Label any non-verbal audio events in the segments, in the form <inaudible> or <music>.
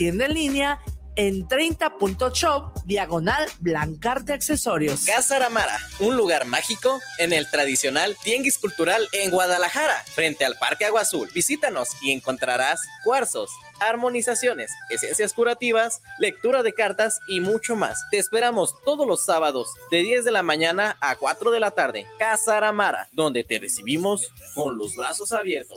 tienda en línea en 30.shop, diagonal Blancarte Accesorios. Casa Aramara, un lugar mágico en el tradicional Tianguis Cultural en Guadalajara, frente al Parque Agua Azul. Visítanos y encontrarás cuarzos, armonizaciones, esencias curativas, lectura de cartas y mucho más. Te esperamos todos los sábados de 10 de la mañana a 4 de la tarde. Casa Aramara, donde te recibimos con los brazos abiertos.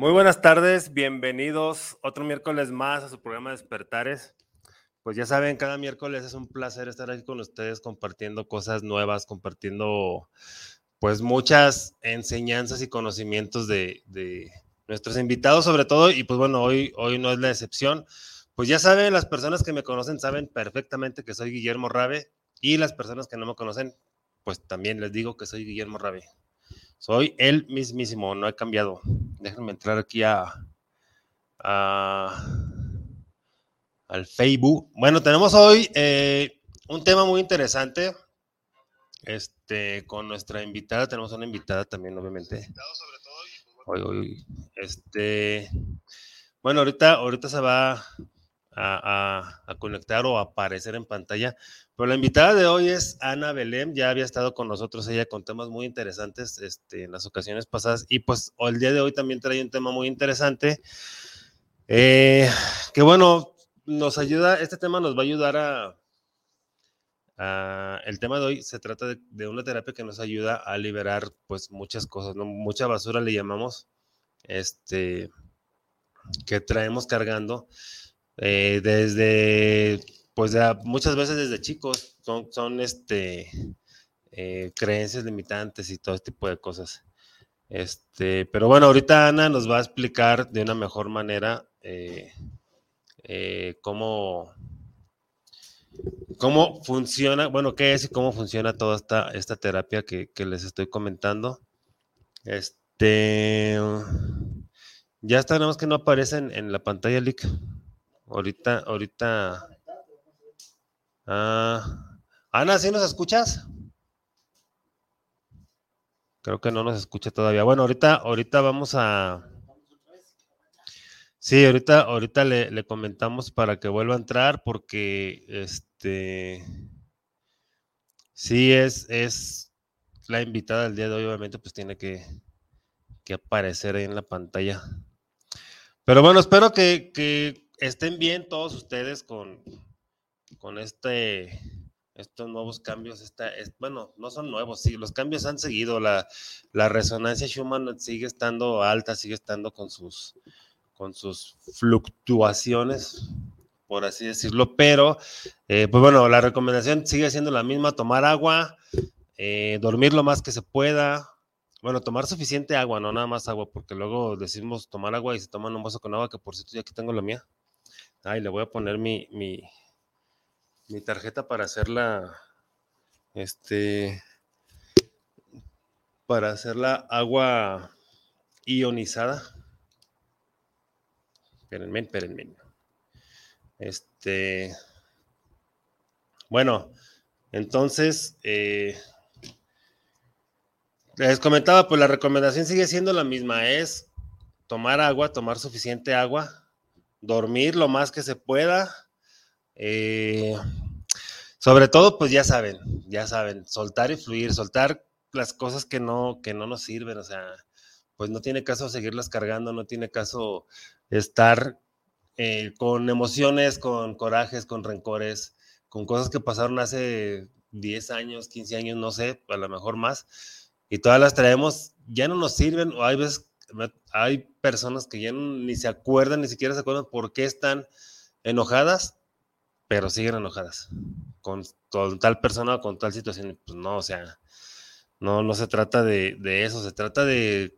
Muy buenas tardes, bienvenidos otro miércoles más a su programa Despertares. Pues ya saben, cada miércoles es un placer estar aquí con ustedes compartiendo cosas nuevas, compartiendo pues muchas enseñanzas y conocimientos de, nuestros invitados sobre todo y pues bueno, hoy, hoy no es la excepción. Pues ya saben, las personas que me conocen saben perfectamente que soy Guillermo Rabe y las personas que no me conocen, pues también les digo que soy Guillermo Rabe. Soy el mismísimo, no he cambiado. Déjenme entrar aquí a, al Facebook. Bueno, tenemos hoy eh, un tema muy interesante. Este, con nuestra invitada, tenemos una invitada también, obviamente. Hoy, este, bueno, ahorita, ahorita se va a, conectar o aparecer en pantalla. Pero la invitada de hoy es Ana Belém, ya había estado con nosotros ella con temas muy interesantes este, en las ocasiones pasadas y pues el día de hoy también trae un tema muy interesante. Eh, que bueno, nos ayuda, este tema nos va a ayudar a, el tema de hoy se trata de, una terapia que nos ayuda a liberar pues muchas cosas, mucha basura le llamamos, este, que traemos cargando eh, desde, pues muchas veces desde chicos, son, son este, eh, creencias limitantes y todo este tipo de cosas. Este, pero bueno, ahorita Ana nos va a explicar de una mejor manera eh, cómo, cómo funciona, bueno, qué es y cómo funciona toda esta, esta terapia que, les estoy comentando. Este, ya tenemos que no aparecen en la pantalla, Lick. Ahorita, ahorita. Ah, Ana, ¿sí nos escuchas? Creo que no nos escucha todavía. Bueno, ahorita, ahorita vamos a. Sí, ahorita, ahorita le, le comentamos para que vuelva a entrar porque este sí es, es la invitada del día de hoy, obviamente, pues tiene que, que aparecer ahí en la pantalla. Pero bueno, espero que, que estén bien todos ustedes con, con este, estos nuevos cambios. Esta, bueno, no son nuevos, sí, los cambios han seguido. La, la, resonancia Schumann sigue estando alta, sigue estando con sus, con sus fluctuaciones, por así decirlo. Pero, eh, pues bueno, la recomendación sigue siendo la misma: tomar agua, eh, dormir lo más que se pueda. Bueno, tomar suficiente agua, no nada más agua, porque luego decimos tomar agua y se toman un vaso con agua, que por cierto ya aquí tengo la mía. Ay, le voy a poner mi, mi, mi tarjeta para hacerla, este, para hacerla agua ionizada. Espérenme, espérenme. Este, bueno, entonces, eh, les comentaba, pues la recomendación sigue siendo la misma, es tomar agua, tomar suficiente agua, dormir lo más que se pueda. Eh, sobre todo, pues ya saben, ya saben, soltar y fluir, soltar las cosas que no, que no nos sirven, o sea, pues no tiene caso seguirlas cargando, no tiene caso estar eh, con emociones, con corajes, con rencores, con cosas que pasaron hace 10 años, 15 años, no sé, a lo mejor más, y todas las traemos, ya no nos sirven, o hay veces hay personas que ya ni se acuerdan, ni siquiera se acuerdan por qué están enojadas, pero siguen enojadas con, tal persona o con tal situación. Pues no, o sea, no, no se trata de, eso, se trata de,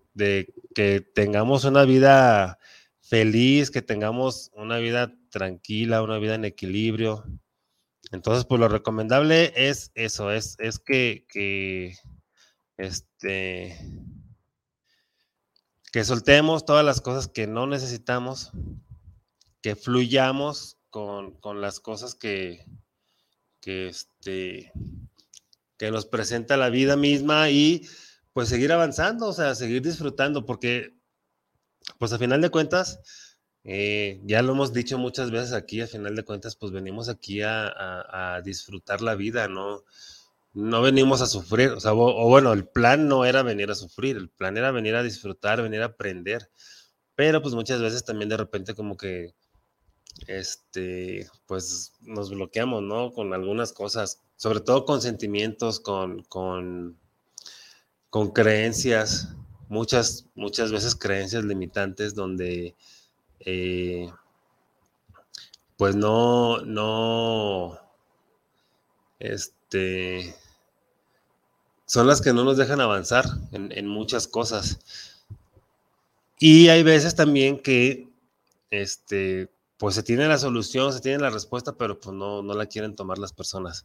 que tengamos una vida feliz, que tengamos una vida tranquila, una vida en equilibrio. Entonces, pues lo recomendable es eso, es, es que, que, este, que soltemos todas las cosas que no necesitamos, que fluyamos con, las cosas que, que, este, que nos presenta la vida misma y pues seguir avanzando, o sea, seguir disfrutando, porque pues a final de cuentas, eh, ya lo hemos dicho muchas veces aquí, a final de cuentas, pues venimos aquí a, disfrutar la vida, ¿no? No venimos a sufrir, o sea, o, bueno, el plan no era venir a sufrir, el plan era venir a disfrutar, venir a aprender, pero pues muchas veces también de repente como que, este, pues nos bloqueamos, ¿no? Con algunas cosas, sobre todo con sentimientos, con, con, con creencias, muchas, muchas veces creencias limitantes donde eh, pues no, no, este, son las que no nos dejan avanzar en, muchas cosas. Y hay veces también que, este, pues se tiene la solución, se tiene la respuesta, pero pues no, no la quieren tomar las personas.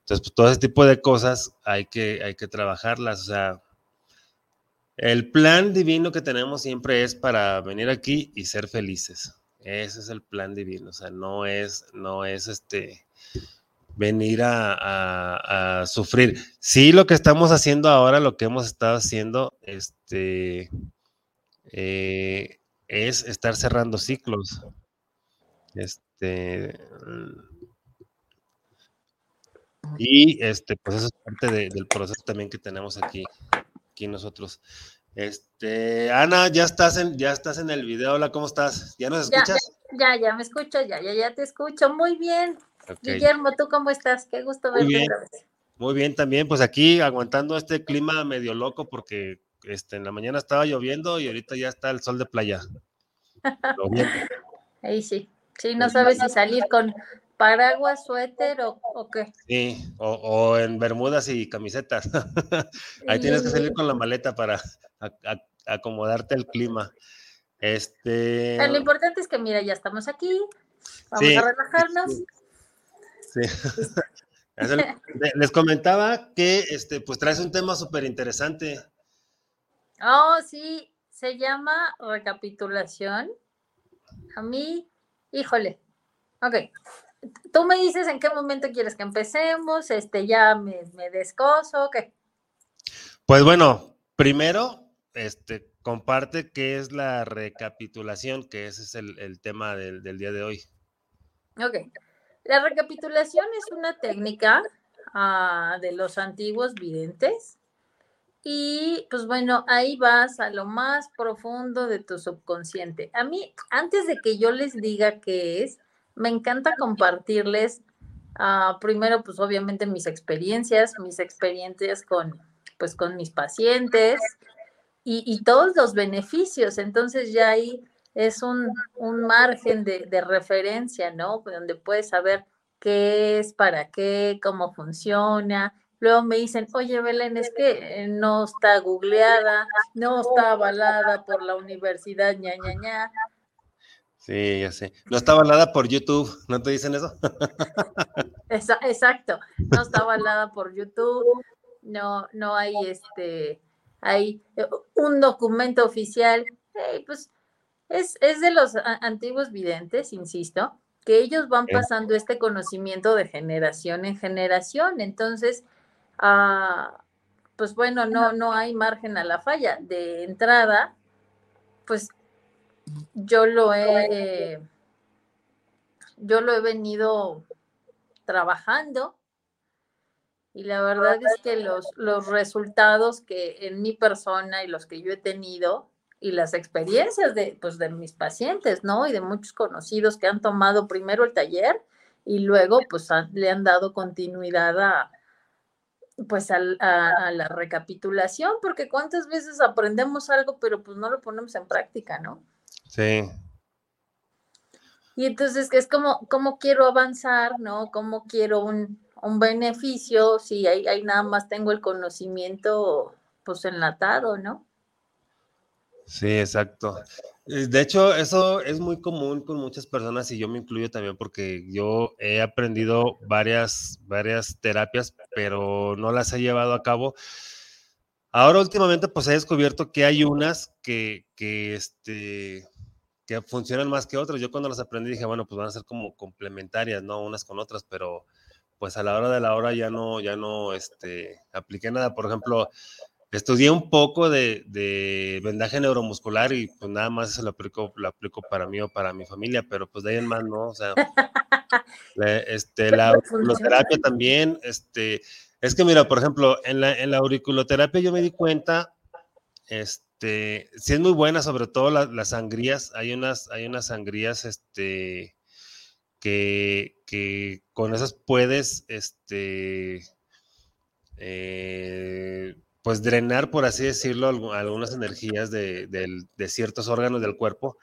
Entonces, pues, todo ese tipo de cosas hay que, hay que trabajarlas. O sea, el plan divino que tenemos siempre es para venir aquí y ser felices. Ese es el plan divino. O sea, no es, no es este venir a, sufrir. Sí, lo que estamos haciendo ahora, lo que hemos estado haciendo, este, eh, es estar cerrando ciclos. Este, y este, pues eso es parte del proceso también que tenemos aquí aquí nosotros. Este, Ana, ya estás en, ya estás en el video. Hola, ¿cómo estás? ¿Ya nos escuchas? Ya, ya, me escucho, ya, ya, ya te escucho. Muy bien. Guillermo, ¿tú cómo estás? Qué gusto verte Muy bien. Muy bien también, pues aquí aguantando este clima medio loco porque este, en la mañana estaba lloviendo y ahorita ya está el sol de playa. <laughs> Ahí sí. Sí, no sabes si salir con paraguas, suéter o, qué. Sí, o, en bermudas y camisetas. <laughs> Ahí tienes que salir con la maleta para acomodarte al clima. Este. Lo importante es que, mira, ya estamos aquí. Vamos a relajarnos. Sí. <laughs> Les comentaba que este, pues traes un tema súper interesante. Oh, sí, se llama recapitulación. A mí, híjole. Ok, tú me dices en qué momento quieres que empecemos, este, ya me, descoso, ¿qué? Pues bueno, primero, este, comparte qué es la recapitulación, que ese es el, tema del, día de hoy. Ok. La recapitulación es una técnica ah, de los antiguos videntes. Y pues bueno, ahí vas a lo más profundo de tu subconsciente. A mí, antes de que yo les diga qué es, me encanta compartirles uh, primero, pues obviamente mis experiencias, mis experiencias con, pues, con mis pacientes y, todos los beneficios. Entonces ya ahí es un, margen de, de, referencia, ¿no? Donde puedes saber qué es, para qué, cómo funciona. Luego me dicen, oye, Belén, es que no está googleada, no está avalada por la universidad, ña, ña, ña. Sí, ya sé. No está avalada por YouTube, ¿no te dicen eso? <laughs> Exacto, no está avalada por YouTube, no, no hay este, hay eh, un documento oficial, pues es, de los antiguos videntes, insisto, que ellos van pasando este conocimiento de generación en generación. Entonces, ah, pues bueno, no, no hay margen a la falla. De entrada, pues yo lo he, yo lo he venido trabajando y la verdad es que los, los resultados que en mi persona y los que yo he tenido y las experiencias de, pues, de mis pacientes, ¿no? Y de muchos conocidos que han tomado primero el taller y luego pues le han dado continuidad a, pues a, a, la recapitulación, porque cuántas veces aprendemos algo pero pues no lo ponemos en práctica, ¿no? Sí. Y entonces es como, ¿cómo quiero avanzar, no? ¿Cómo quiero un, beneficio si ahí, nada más tengo el conocimiento pues enlatado, ¿no? Sí, exacto. Eh, de hecho, eso es muy común con muchas personas y yo me incluyo también porque yo he aprendido varias, varias terapias, pero no las he llevado a cabo. Ahora últimamente pues he descubierto que hay unas que, que, este, que funcionan más que otras. Yo cuando las aprendí dije, bueno, pues van a ser como complementarias, ¿no? Unas con otras, pero pues a la hora de la hora ya no, ya no, este, apliqué nada. Por ejemplo, Estudié un poco de, vendaje neuromuscular y pues nada más eso lo aplico, lo aplico para mí o para mi familia, pero pues de ahí en más no, o sea, <laughs> este, la auriculoterapia también, este, es que mira, por ejemplo, en la, en la auriculoterapia yo me di cuenta, este, sí es muy buena, sobre todo las sangrías, hay unas, hay unas sangrías, este, que, que con esas puedes, este, eh, pues drenar, por así decirlo, algunas energías de, ciertos órganos del cuerpo.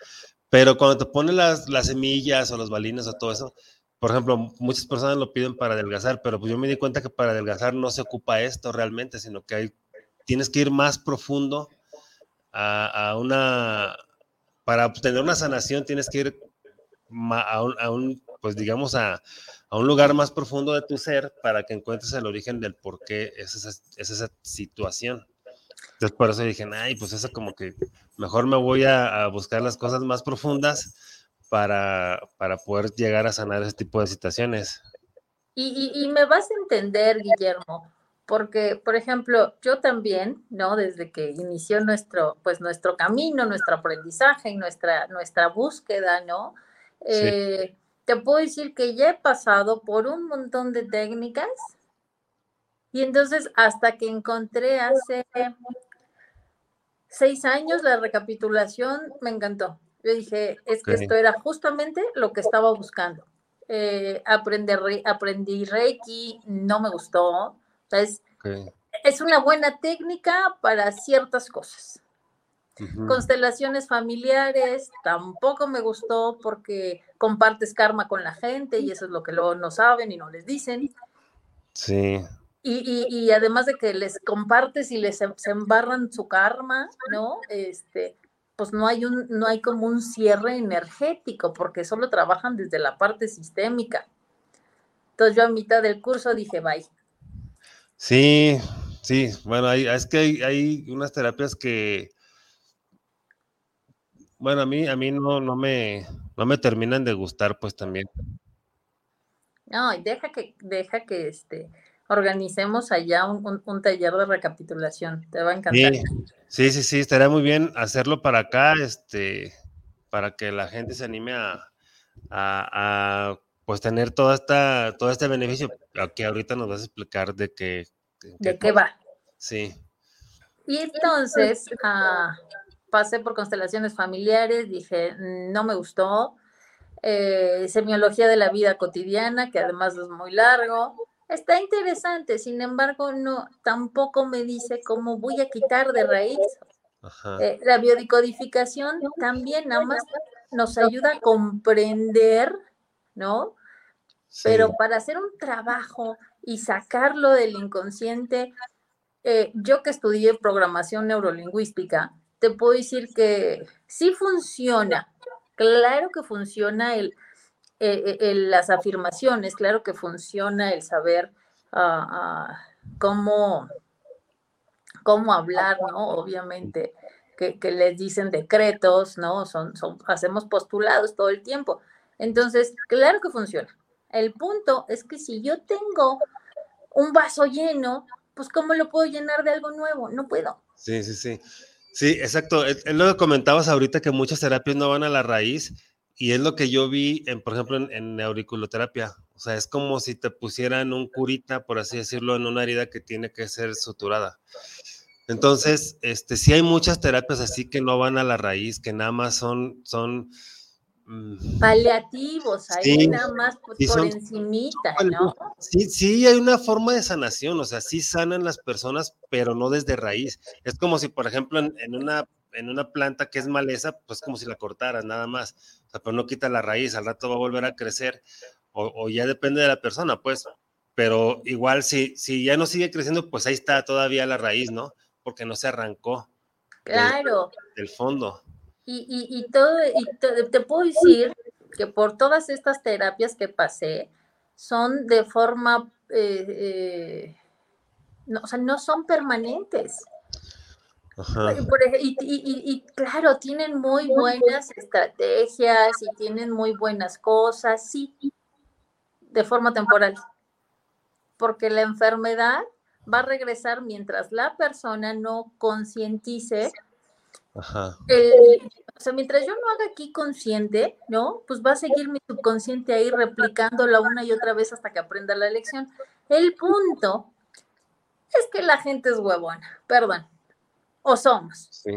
Pero cuando te ponen las, semillas o los balines o todo eso, por ejemplo, muchas personas lo piden para adelgazar, pero pues yo me di cuenta que para adelgazar no se ocupa esto realmente, sino que hay, tienes que ir más profundo a, una, para obtener una sanación tienes que ir a un pues digamos, a, a un lugar más profundo de tu ser para que encuentres el origen del por qué es esa, es esa situación. Entonces, por eso dije, ay, pues eso como que mejor me voy a, buscar las cosas más profundas para, para, poder llegar a sanar ese tipo de situaciones. Y, y, me vas a entender, Guillermo, porque, por ejemplo, yo también, ¿no? Desde que inició nuestro, pues nuestro camino, nuestro aprendizaje y nuestra, nuestra búsqueda, ¿no? Eh, te puedo decir que ya he pasado por un montón de técnicas y entonces hasta que encontré hace seis años la recapitulación, me encantó. Yo dije, es que esto era justamente lo que estaba buscando. Eh, aprendí Reiki, no me gustó. es una buena técnica para ciertas cosas. Constelaciones familiares tampoco me gustó porque compartes karma con la gente y eso es lo que luego no saben y no les dicen. Sí. Y, además de que les compartes y les se embarran su karma, ¿no? Este, pues no hay un, no hay como un cierre energético, porque solo trabajan desde la parte sistémica. Entonces yo a mitad del curso dije, bye. Sí, sí, bueno, hay, es que hay, hay unas terapias que, bueno, a mí, a mí no, no, me, no me terminan de gustar, pues también. No, deja que, deja que este, organicemos allá un, taller de recapitulación. Te va a encantar. Sí, sí, sí, estaría muy bien hacerlo para acá, este, para que la gente se anime a, a, pues tener toda esta, todo este beneficio. Aquí ahorita nos vas a explicar de qué. De qué va. Sí. Y entonces, ah, pasé por constelaciones familiares, dije, no me gustó. Eh, semiología de la vida cotidiana, que además es muy largo. Está interesante, sin embargo, no, tampoco me dice cómo voy a quitar de raíz. Eh, la biodicodificación también nada más nos ayuda a comprender, ¿no? Pero para hacer un trabajo y sacarlo del inconsciente, eh, yo que estudié programación neurolingüística, te puedo decir que sí funciona. Claro que funciona el, eh, eh, las afirmaciones, claro que funciona el saber ah, ah, cómo, cómo hablar, ¿no? Obviamente que, les dicen decretos, ¿no? Son, son, hacemos postulados todo el tiempo. Entonces, claro que funciona. El punto es que si yo tengo un vaso lleno, pues ¿cómo lo puedo llenar de algo nuevo? No puedo. Sí, sí, sí. Sí, exacto. Es, lo que comentabas ahorita que muchas terapias no van a la raíz y es lo que yo vi, en, por ejemplo, en, auriculoterapia. O sea, es como si te pusieran un curita, por así decirlo, en una herida que tiene que ser suturada. Entonces, este, sí hay muchas terapias así que no van a la raíz, que nada más son, son paliativos, ahí nada más por, encimita, ¿no? Sí, sí, hay una forma de sanación, o sea, sí sanan las personas, pero no desde raíz. Es como si, por ejemplo, en, una, en una planta que es maleza, pues como si la cortaras, nada más. O sea, pero no quita la raíz, al rato va a volver a crecer, o, ya depende de la persona, pues. Pero igual, si, si ya no sigue creciendo, pues ahí está todavía la raíz, ¿no? Porque no se arrancó. Claro. Del fondo. Y, y, todo, y te, puedo decir que por todas estas terapias que pasé, son de forma, eh, eh, no, o sea, no son permanentes. Y, y, claro, tienen muy buenas estrategias y tienen muy buenas cosas, sí, de forma temporal. Porque la enfermedad va a regresar mientras la persona no concientice. Ajá. o sea, mientras yo no haga aquí consciente, ¿no? Pues va a seguir mi subconsciente ahí replicándola una y otra vez hasta que aprenda la lección. El punto es que la gente es huevona, perdón, o somos. Sí.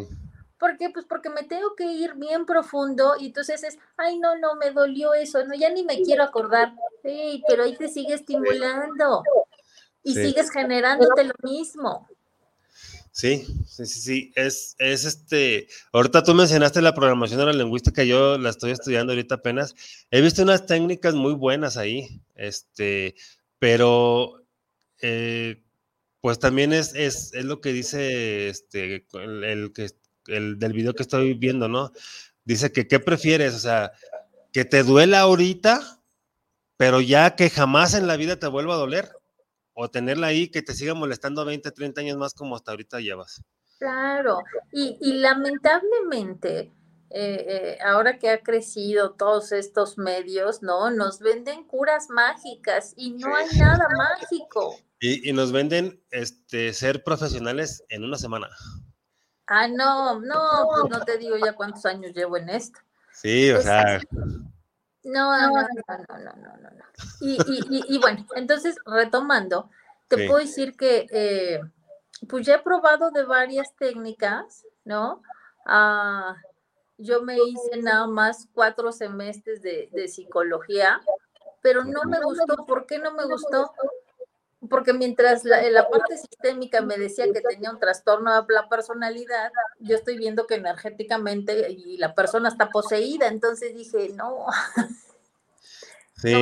¿Por qué? Pues porque me tengo que ir bien profundo y entonces es, ay, no, no, me dolió eso, no, ya ni me quiero acordar. Sí, pero ahí te sigue estimulando y sigues generándote lo mismo. Sí, sí, sí, sí, es, es este, ahorita tú mencionaste la programación de la lingüística, yo la estoy estudiando ahorita apenas, he visto unas técnicas muy buenas ahí, este, pero eh, pues también es, es, es, lo que dice este, el, que, el del video que estoy viendo, ¿no? Dice que, ¿qué prefieres? O sea, que te duela ahorita, pero ya que jamás en la vida te vuelva a doler, o tenerla ahí que te siga molestando 20, 30 años más como hasta ahorita llevas. Claro, y, y lamentablemente, eh, eh, ahora que ha crecido todos estos medios, ¿no? Nos venden curas mágicas y no hay nada mágico. Y, nos venden este, ser profesionales en una semana. Ah, no, no, pues no te digo ya cuántos años llevo en esto. Sí, o sea. No, no, no, no, no, no, no. Y, y, y, bueno, entonces, retomando, te puedo decir que eh, pues ya he probado de varias técnicas, ¿no? Ah, yo me hice nada más cuatro semestres de, de psicología, pero no me gustó. ¿Por qué no me gustó? Porque mientras la, la, parte sistémica me decía que tenía un trastorno de la personalidad, yo estoy viendo que energéticamente y la persona está poseída, entonces dije, no. <laughs> Sí,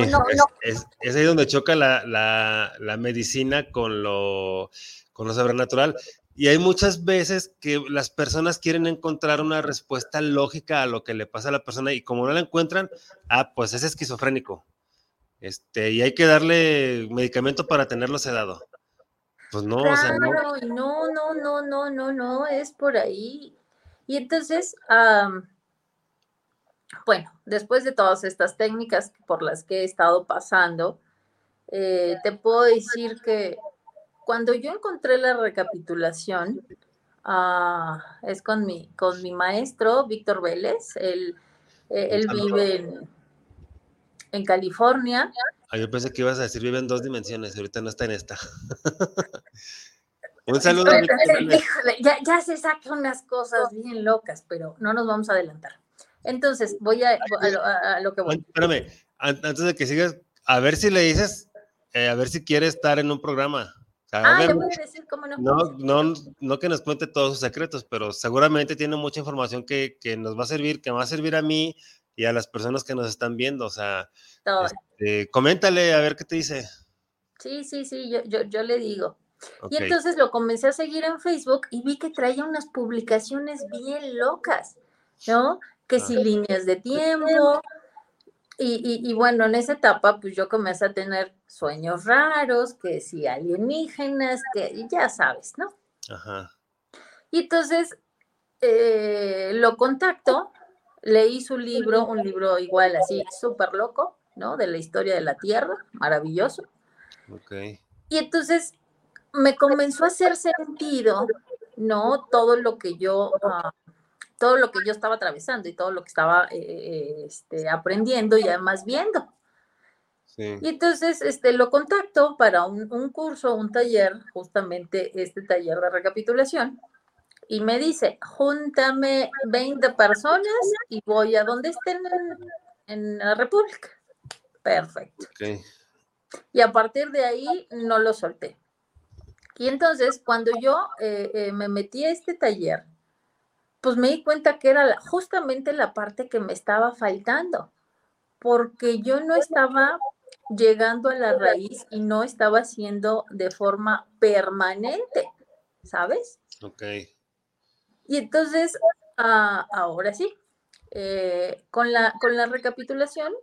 es, es, ahí donde choca la, la, la, medicina con lo, con lo sobrenatural. Y hay muchas veces que las personas quieren encontrar una respuesta lógica a lo que le pasa a la persona y como no la encuentran, ah, pues es esquizofrénico este, y hay que darle medicamento para tenerlo sedado. Pues no, o sea, no. no, no, no, no, no, no, es por ahí. Y entonces, bueno, después de todas estas técnicas por las que he estado pasando, eh, te puedo decir que cuando yo encontré la recapitulación, ah, es con mi, con mi maestro, Víctor Vélez, él, eh, él vive en, en California. Ah, yo pensé que ibas a decir vive en dos dimensiones, ahorita no está en esta. <laughs> Un saludo. ya, se sacan unas cosas bien locas, pero no nos vamos a adelantar. Entonces, voy a, lo, que voy. Espérame, antes de que sigas, a ver si le dices, eh, a ver si quiere estar en un programa. ah, le voy a decir cómo no. No, no. no que nos cuente todos sus secretos, pero seguramente tiene mucha información que, que nos va a servir, que va a servir a mí y a las personas que nos están viendo. O sea, este, coméntale a ver qué te dice. Sí, sí, sí, yo, yo, yo le digo. Y entonces lo comencé a seguir en Facebook y vi que traía unas publicaciones bien locas, ¿no? Que si líneas de tiempo. Y, y, bueno, en esa etapa, pues yo comencé a tener sueños raros, que si alienígenas, que ya sabes, ¿no? Ajá. Y entonces eh, lo contacto leí su libro, un libro igual así, súper loco, ¿no? De la historia de la Tierra, maravilloso. Ok. Y entonces me comenzó a hacer sentido, ¿no? Todo lo que yo, ah, todo lo que yo estaba atravesando y todo lo que estaba eh, eh, este, aprendiendo y además viendo. Sí. Y entonces este, lo contacto para un, un curso, un taller, justamente este taller de recapitulación y me dice, júntame 20 personas y voy a donde estén en, la República. Perfecto. Y a partir de ahí no lo solté. Y entonces, cuando yo eh, eh, me metí a este taller, pues me di cuenta que era justamente la parte que me estaba faltando, porque yo no estaba llegando a la raíz y no estaba haciendo de forma permanente, ¿sabes? Ok. Y entonces, ah, ahora sí, eh, con, la, con la recapitulación,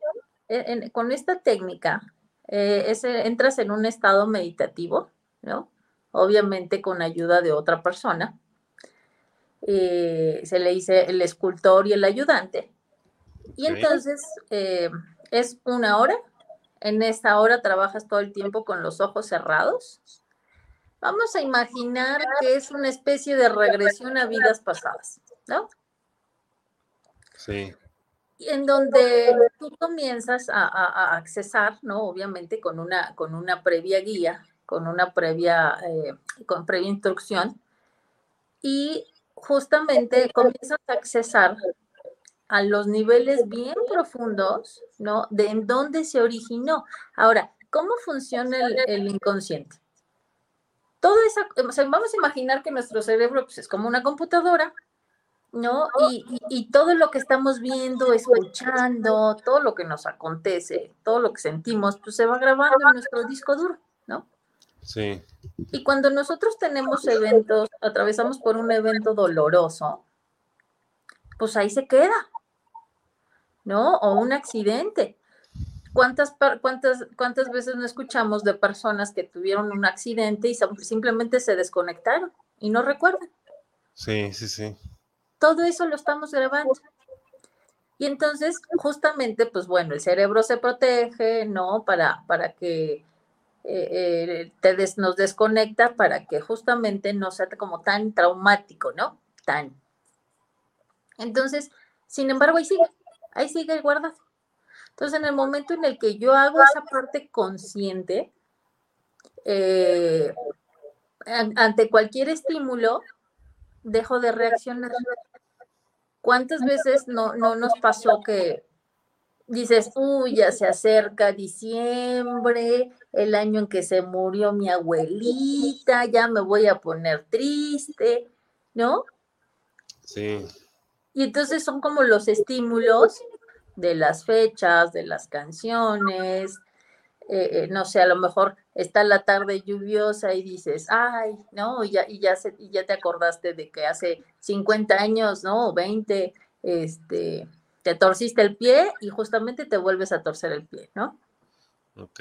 con esta técnica, eh, entras en un estado meditativo, ¿no? Obviamente con ayuda de otra persona. Eh, se le dice el escultor y el ayudante. Y entonces es una hora. En esta hora trabajas todo el tiempo con los ojos cerrados. Vamos a imaginar que es una especie de regresión a vidas pasadas, ¿no? Sí. En donde tú comienzas a, accesar, ¿no? Obviamente con una, con una previa guía, con una previa, eh, con previa instrucción, y justamente comienzas a accesar a los niveles bien profundos, ¿no? De en dónde se originó. Ahora, ¿cómo funciona el, inconsciente? Todo esa, vamos a imaginar que nuestro cerebro pues, es como una computadora, ¿no? Y, todo lo que estamos viendo, escuchando, todo lo que nos acontece, todo lo que sentimos, pues se va grabando en nuestro disco duro, ¿no? Sí. Y cuando nosotros tenemos eventos, atravesamos por un evento doloroso, pues ahí se queda, ¿no? O un accidente. ¿Cuántas, cuántas, ¿Cuántas veces no escuchamos de personas que tuvieron un accidente y simplemente se desconectaron y no recuerdan? Sí, sí, sí. Todo eso lo estamos grabando. Y entonces, justamente, pues bueno, el cerebro se protege, ¿no? Para, para que eh, eh, nos desconecta, para que justamente no sea como tan traumático, ¿no? Tan. Entonces, sin embargo, ahí sigue, ahí sigue guardado. Entonces, en el momento en el que yo hago esa parte consciente, eh, ante cualquier estímulo, dejo de reaccionar. ¿Cuántas veces no, no nos pasó que dices, uy, ya se acerca diciembre, el año en que se murió mi abuelita, ya me voy a poner triste, ¿no? Sí. Y entonces son como los estímulos de las fechas, de las canciones, eh, eh, no sé, a lo mejor está la tarde lluviosa y dices, ay, ¿no? Y ya, y ya, se, y ya te acordaste de que hace 50 años, ¿no? O 20, este, te torciste el pie y justamente te vuelves a torcer el pie, ¿no? Ok.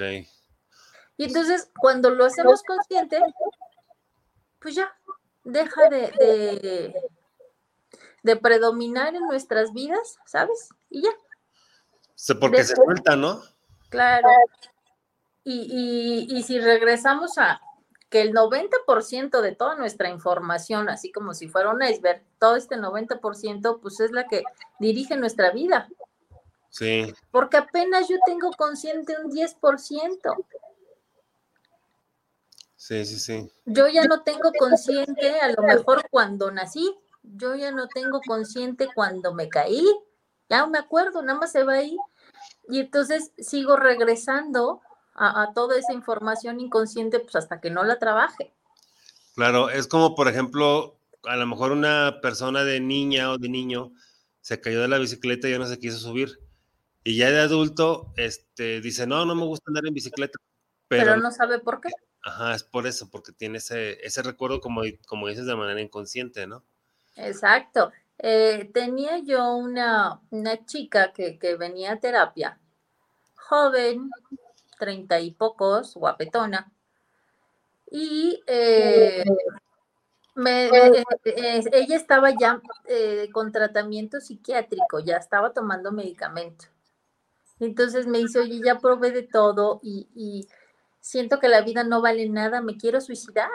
Y entonces, cuando lo hacemos consciente, pues ya, deja de, de, predominar en nuestras vidas, ¿sabes? Y ya. Porque se suelta, ¿no? Claro, y, si regresamos a que el 90% de toda nuestra información, así como si fuera un iceberg, todo este 90%, pues es la que dirige nuestra vida. Sí. Porque apenas yo tengo consciente un 10%. Sí, sí, sí. Yo ya no tengo consciente a lo mejor cuando nací, yo ya no tengo consciente cuando me caí, ya no me acuerdo, nada más se va ahí. Y entonces sigo regresando a, toda esa información inconsciente, pues hasta que no la trabaje. Claro, es como, por ejemplo, a lo mejor una persona de niña o de niño se cayó de la bicicleta y ya no se quiso subir. Y ya de adulto, este, dice, no, no me gusta andar en bicicleta. Pero, no sabe por qué. Ajá, es por eso, porque tiene ese, ese recuerdo, como, como dices, de manera inconsciente, ¿no? Exacto. Eh, tenía yo una, una chica que, que venía a terapia, joven, treinta y pocos, guapetona. Y eh, eh, eh, ella estaba ya con tratamiento psiquiátrico, ya estaba tomando medicamento. Entonces me dice, oye, ya probé de todo y, siento que la vida no vale nada, me quiero suicidar.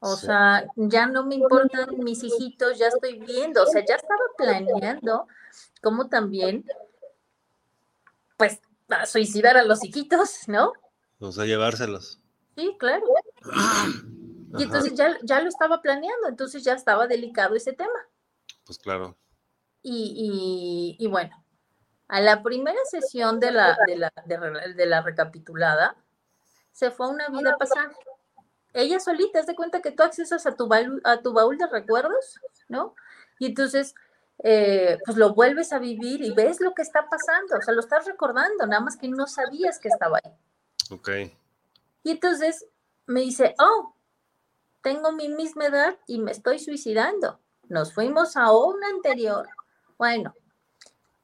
O sea, ya no me importan mis hijitos, ya estoy viendo, o sea, ya estaba planeando cómo también, pues, a suicidar a los hijitos, ¿no? O sea, llevárselos. Sí, claro. Y entonces ya, ya, lo estaba planeando, entonces ya estaba delicado ese tema. Pues claro. Y, y, bueno, a la primera sesión de la, de la, de, la recapitulada, se fue a una vida pasada. Ella solita, haz de cuenta que tú accesas a tu, baúl, a tu baúl de recuerdos, ¿no? Y entonces eh, pues lo vuelves a vivir y ves lo que está pasando, o sea, lo estás recordando, nada más que no sabías que estaba ahí. Ok. Y entonces me dice, oh, tengo mi misma edad y me estoy suicidando. nos fuimos a una anterior. Bueno,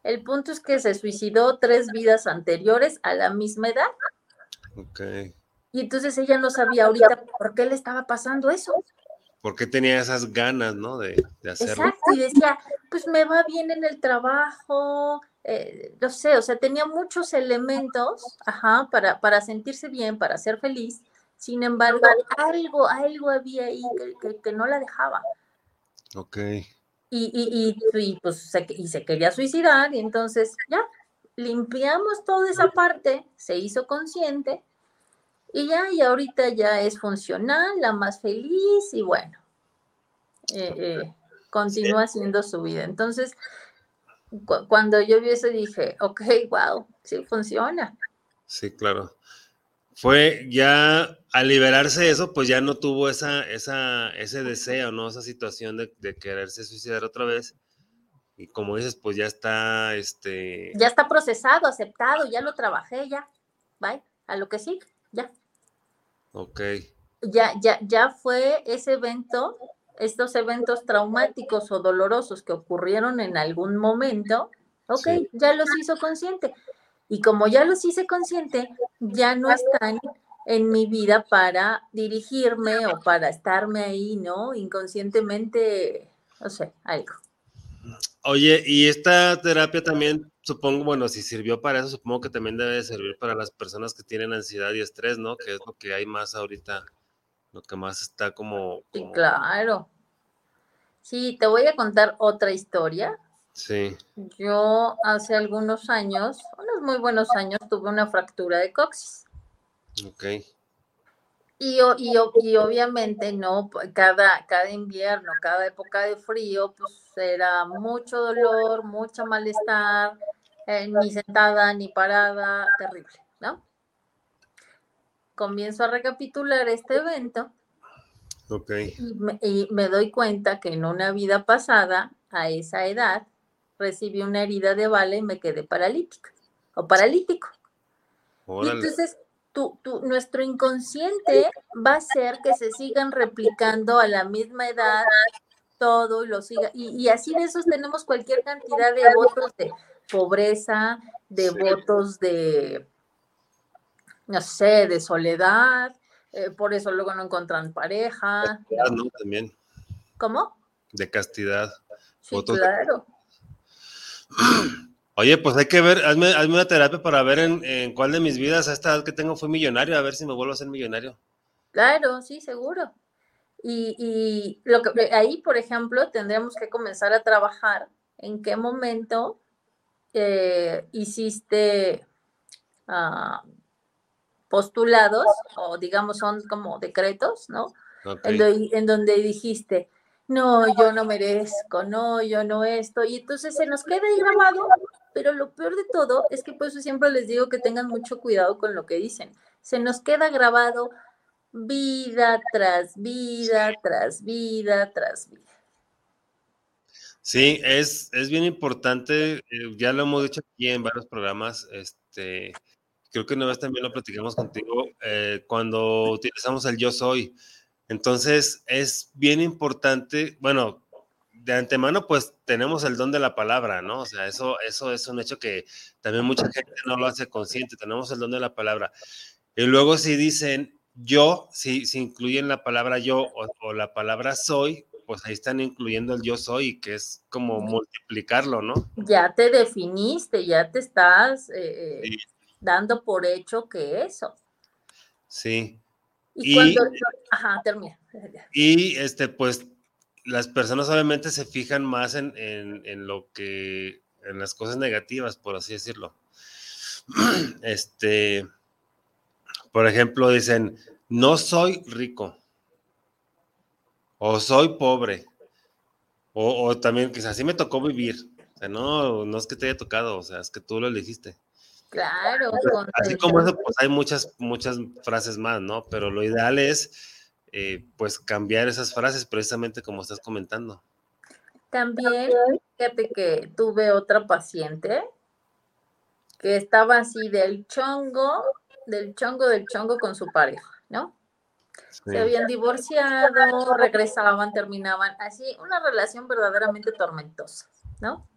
el punto es que se suicidó tres vidas anteriores a la misma edad. Ok. Y entonces ella no sabía ahorita por qué le estaba pasando eso. ¿Por qué tenía esas ganas, no? De, de hacerlo. Exacto, y decía, pues me va bien en el trabajo, eh, no sé, o sea, tenía muchos elementos, ajá, para, para sentirse bien, para ser feliz. Sin embargo, algo, algo había ahí que, que, no la dejaba. Ok. Y, y, y, pues se, y se quería suicidar, y entonces ya, limpiamos toda esa parte, se hizo consciente, y ya, y ahorita ya es funcional, la más feliz, y bueno, eh, eh, continúa haciendo su vida. Entonces, cuando yo vi eso dije, ok, wow, sí funciona. Sí, claro. Fue ya al liberarse eso, pues ya no tuvo esa, esa, ese deseo, ¿no? Esa situación de, de, quererse suicidar otra vez. Y como dices, pues ya está, este... Ya está procesado, aceptado, ya lo trabajé, ya. Bye, a lo que sí, ya. Ok. Ya, ya, ya fue ese evento estos eventos traumáticos o dolorosos que ocurrieron en algún momento, ok, ya los hizo consciente. Y como ya los hice consciente, ya no están en mi vida para dirigirme o para estarme ahí, ¿no? Inconscientemente, no sé, algo. Oye, y esta terapia también, supongo, bueno, si sirvió para eso, supongo que también debe servir para las personas que tienen ansiedad y estrés, ¿no? Que es lo que hay más ahorita lo que más está como, Sí, claro. Sí, te voy a contar otra historia. Sí. Yo hace algunos años, unos muy buenos años, tuve una fractura de coxis. Ok. Y, y, y, obviamente, ¿no? Cada, cada invierno, cada época de frío, pues era mucho dolor, mucho malestar, eh, ni sentada, ni parada, terrible, ¿no? comienzo a recapitular este evento. Ok. Y me, doy cuenta que en una vida pasada, a esa edad, recibí una herida de bala y me quedé paralítica o paralítico. Y entonces, tu, nuestro inconsciente va a hacer que se sigan replicando a la misma edad todo y lo siga. Y, así de esos tenemos cualquier cantidad de votos de pobreza, de votos de no sé, de soledad, eh, por eso luego no encuentran pareja. ¿no? También. ¿Cómo? De castidad. Sí, claro. <clears throat> Oye, pues hay que ver, hazme, hazme una terapia para ver en, cuál de mis vidas a esta edad que tengo fui millonario, a ver si me vuelvo a ser millonario. Claro, sí, seguro. Y, y lo que ahí, por ejemplo, tendremos que comenzar a trabajar en qué momento eh, hiciste uh, postulados, o digamos son como decretos, ¿no? En, donde dijiste, no, yo no merezco, no, yo no esto, y entonces se nos queda ahí grabado, pero lo peor de todo es que por eso siempre les digo que tengan mucho cuidado con lo que dicen. Se nos queda grabado vida tras vida, tras vida, tras vida. Sí, es, es bien importante, eh, ya lo hemos dicho aquí en varios programas, este, creo que una vez también lo platicamos contigo, eh, cuando utilizamos el yo soy. Entonces, es bien importante, bueno, de antemano, pues tenemos el don de la palabra, ¿no? O sea, eso, eso es un hecho que también mucha gente no lo hace consciente, tenemos el don de la palabra. Y luego si dicen yo, si, si incluyen la palabra yo o, la palabra soy, pues ahí están incluyendo el yo soy, que es como multiplicarlo, ¿no? Ya te definiste, ya te estás eh, eh dando por hecho que eso. Sí. Y, cuando, ajá, termina. <laughs> Y este, pues, las personas obviamente se fijan más en, en, lo que, en las cosas negativas, por así decirlo. <clears throat> Este, por ejemplo, dicen, no soy rico, o soy pobre, o, o también, quizás así me tocó vivir. O sea, no, no es que te haya tocado, o sea, es que tú lo elegiste. Claro. Así como eso, pues hay muchas, muchas frases más, ¿no? Pero lo ideal es, eh, pues, cambiar esas frases precisamente como estás comentando. También, fíjate que tuve otra paciente que estaba así del chongo, del chongo, del chongo con su pareja, ¿no? Se habían divorciado, regresaban, terminaban, así, una relación verdaderamente tormentosa, ¿no?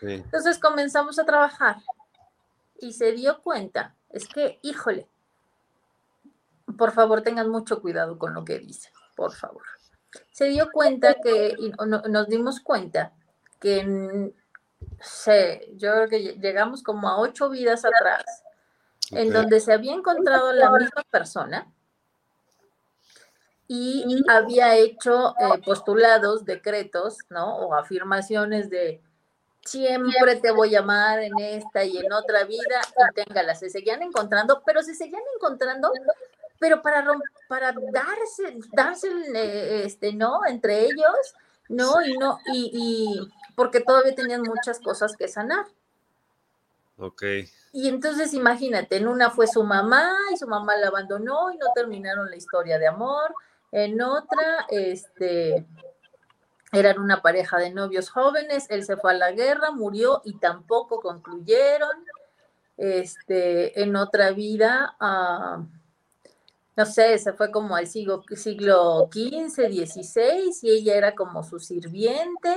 Entonces comenzamos a trabajar y se dio cuenta, es que, híjole, por favor tengan mucho cuidado con lo que dicen, por favor. Se dio cuenta que, y nos dimos cuenta que, sé, yo creo que llegamos como a ocho vidas atrás, en donde se había encontrado la misma persona y había hecho eh, postulados, decretos, ¿no? O afirmaciones de siempre te voy a amar en esta y en otra vida, y téngala, se seguían encontrando, pero se seguían encontrando, pero para, para darse, darse, eh, este, ¿no? Entre ellos, ¿no? Y no, y, y porque todavía tenían muchas cosas que sanar. Ok. Y entonces imagínate, en una fue su mamá y su mamá la abandonó y no terminaron la historia de amor. En otra, este, eran una pareja de novios jóvenes, él se fue a la guerra, murió y tampoco concluyeron. Este, en otra vida, ah, no sé, se fue como al siglo, siglo XV, XVI y ella era como su sirviente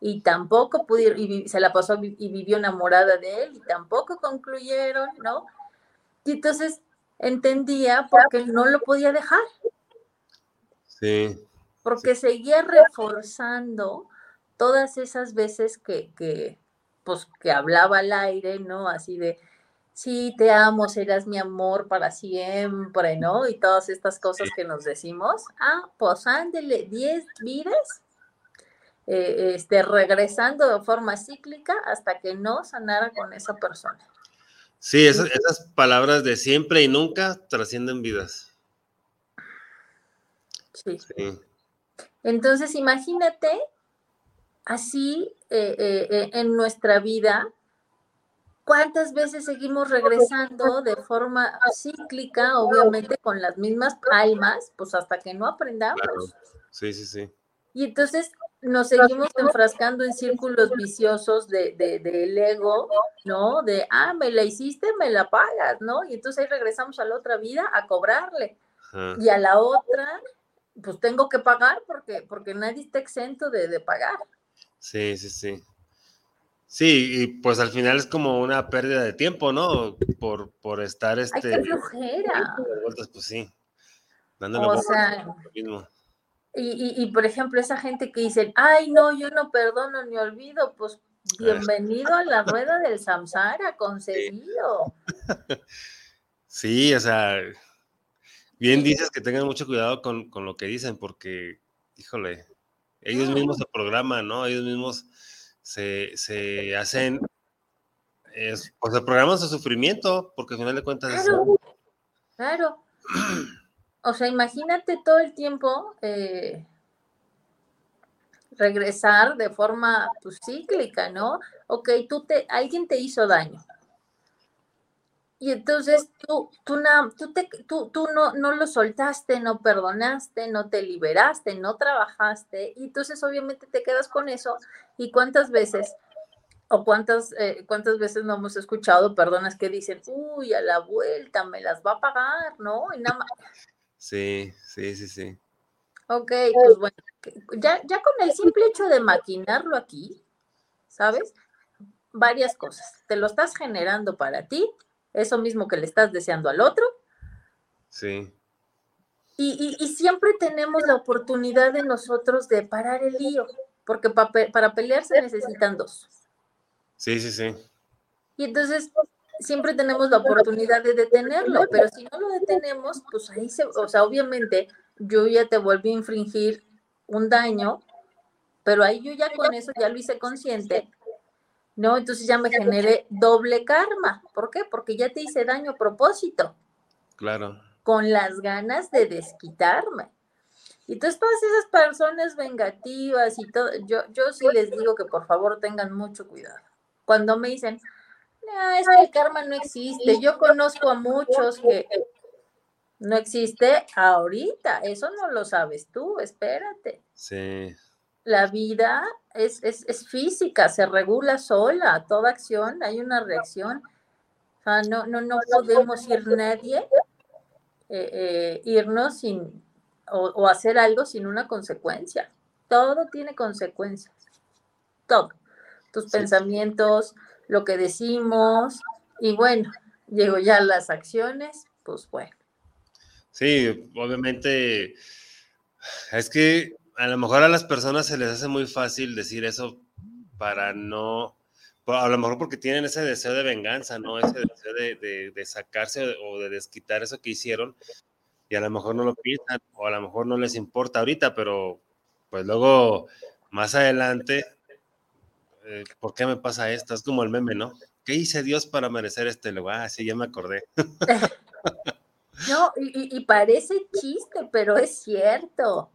y tampoco pudieron, y se la pasó y vivió enamorada de él y tampoco concluyeron, ¿no? Y entonces entendía porque no lo podía dejar. Sí. Porque seguía reforzando todas esas veces que, que, pues, que hablaba al aire, ¿no? Así de, sí, te amo, serás mi amor para siempre, ¿no? Y todas estas cosas que nos decimos. Ah, pues ándele, 10 vidas, eh, este, regresando de forma cíclica hasta que no sanara con esa persona. Sí, esas, esas palabras de siempre y nunca trascienden vidas. Sí. Entonces, imagínate así eh, eh, eh, en nuestra vida, cuántas veces seguimos regresando de forma cíclica, obviamente con las mismas almas, pues hasta que no aprendamos. Sí, sí, sí. Y entonces nos seguimos enfrascando en círculos viciosos de, del ego, ¿no? De, ah, me la hiciste, me la pagas, ¿no? Y entonces ahí regresamos a la otra vida a cobrarle. Y a la otra pues tengo que pagar porque, porque nadie está exento de, pagar. Sí, sí, sí. Sí, y pues al final es como una pérdida de tiempo, ¿no? Por, por estar este. ¡Ay, qué flojera! pues sí. o sea, y, y, por ejemplo, esa gente que dice, ay, no, yo no perdono ni olvido, pues bienvenido a la rueda del samsara, concedido. <laughs> Sí, o sea, Bien dices que tengan mucho cuidado con, lo que dicen, porque, híjole, ellos mismos se programan, ¿no? Ellos mismos se, hacen, es, pues se programan su sufrimiento, porque al final de cuentas claro, Claro. <clears throat> O sea, imagínate todo el tiempo eh, regresar de forma pues, cíclica, ¿no? Ok, tú te, alguien te hizo daño y entonces tú, tú, tú, te, tú, tú no, no lo soltaste, no perdonaste, no te liberaste, no trabajaste, y entonces obviamente te quedas con eso. ¿Y cuántas veces, o cuántas, eh, cuántas veces no hemos escuchado personas que dicen, uy, a la vuelta me las va a pagar, ¿no? Y nada más. Sí, sí, sí, sí. Ok, pues bueno, ya, ya con el simple hecho de maquinarlo aquí, ¿sabes? Varias cosas. Te lo estás generando para ti, eso mismo que le estás deseando al otro. Sí. Y, siempre tenemos la oportunidad de nosotros de parar el lío, porque para pelear se necesitan dos. Sí, sí, sí. Y entonces siempre tenemos la oportunidad de detenerlo, pero si no lo detenemos, pues ahí se, o sea, obviamente yo ya te volví a infringir un daño, pero ahí yo ya con eso ya lo hice consciente ¿no? Entonces ya me generé doble karma. ¿Por qué? Porque ya te hice daño a propósito. Claro. Con las ganas de desquitarme. Y entonces todas esas personas vengativas y todo, yo, yo sí les digo que por favor tengan mucho cuidado. Cuando me dicen, no, es que el karma no existe, yo conozco a muchos que no existe ahorita, eso no lo sabes tú, espérate. Sí la vida es, es, física, se regula sola, toda acción hay una reacción. O sea, no, no, no podemos ir nadie eh, eh, irnos sin o, hacer algo sin una consecuencia. Todo tiene consecuencias. Todo. Tus pensamientos, lo que decimos, y bueno, llego ya las acciones, pues bueno. Sí, obviamente, es que a lo mejor a las personas se les hace muy fácil decir eso para no, a lo mejor porque tienen ese deseo de venganza, ¿no? Ese deseo de, de, sacarse o de desquitar eso que hicieron y a lo mejor no lo piensan o a lo mejor no les importa ahorita, pero pues luego más adelante, eh, ¿por qué me pasa esto? Es como el meme, ¿no? ¿Qué hice Dios para merecer este lugar? Ah, sí, ya me acordé. <laughs> no, y, y parece chiste, pero es cierto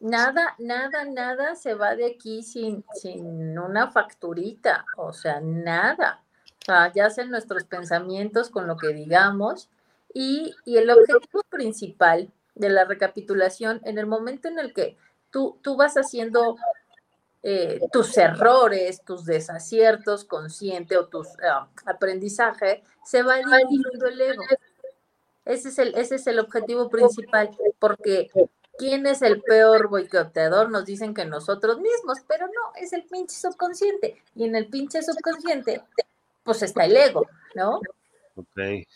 nada, nada, nada se va de aquí sin, sin una facturita, o sea, nada. O sea, ya hacen nuestros pensamientos con lo que digamos y, el objetivo principal de la recapitulación, en el momento en el que tú, tú vas haciendo eh, tus errores, tus desaciertos consciente o tus uh, aprendizaje, se va diluyendo el ego. Ese es el objetivo principal, porque ¿Quién es el peor boicoteador? Nos dicen que nosotros mismos, pero no, es el pinche subconsciente. Y en el pinche subconsciente, pues está el ego, ¿no? Ok.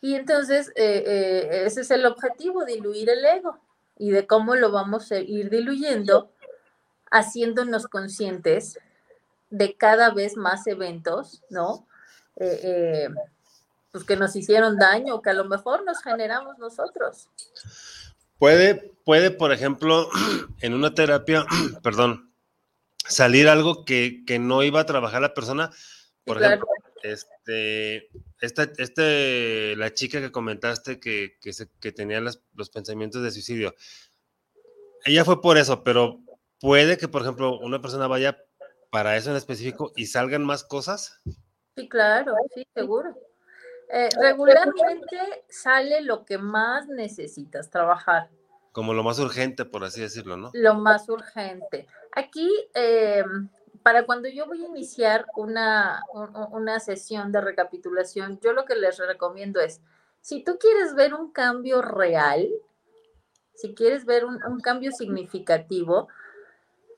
Y entonces, eh, eh, ese es el objetivo, diluir el ego. Y de cómo lo vamos a ir diluyendo, haciéndonos conscientes de cada vez más eventos, ¿no? Eh, pues que nos hicieron daño, que a lo mejor nos generamos nosotros. Puede, puede, por ejemplo, <clears throat> en una terapia, <clears throat> perdón, salir algo que, no iba a trabajar la persona. Por ejemplo, este, esta, este, la chica que comentaste que, que, tenía los pensamientos de suicidio. Ella fue por eso, pero puede que, por ejemplo, una persona vaya para eso en específico y salgan más cosas. Sí, claro, sí, seguro. Eh, regularmente sale lo que más necesitas trabajar. Como lo más urgente, por así decirlo, ¿no? Lo más urgente. Aquí, eh, para cuando yo voy a iniciar una, una sesión de recapitulación, yo lo que les recomiendo es, si tú quieres ver un cambio real, si quieres ver un, un cambio significativo,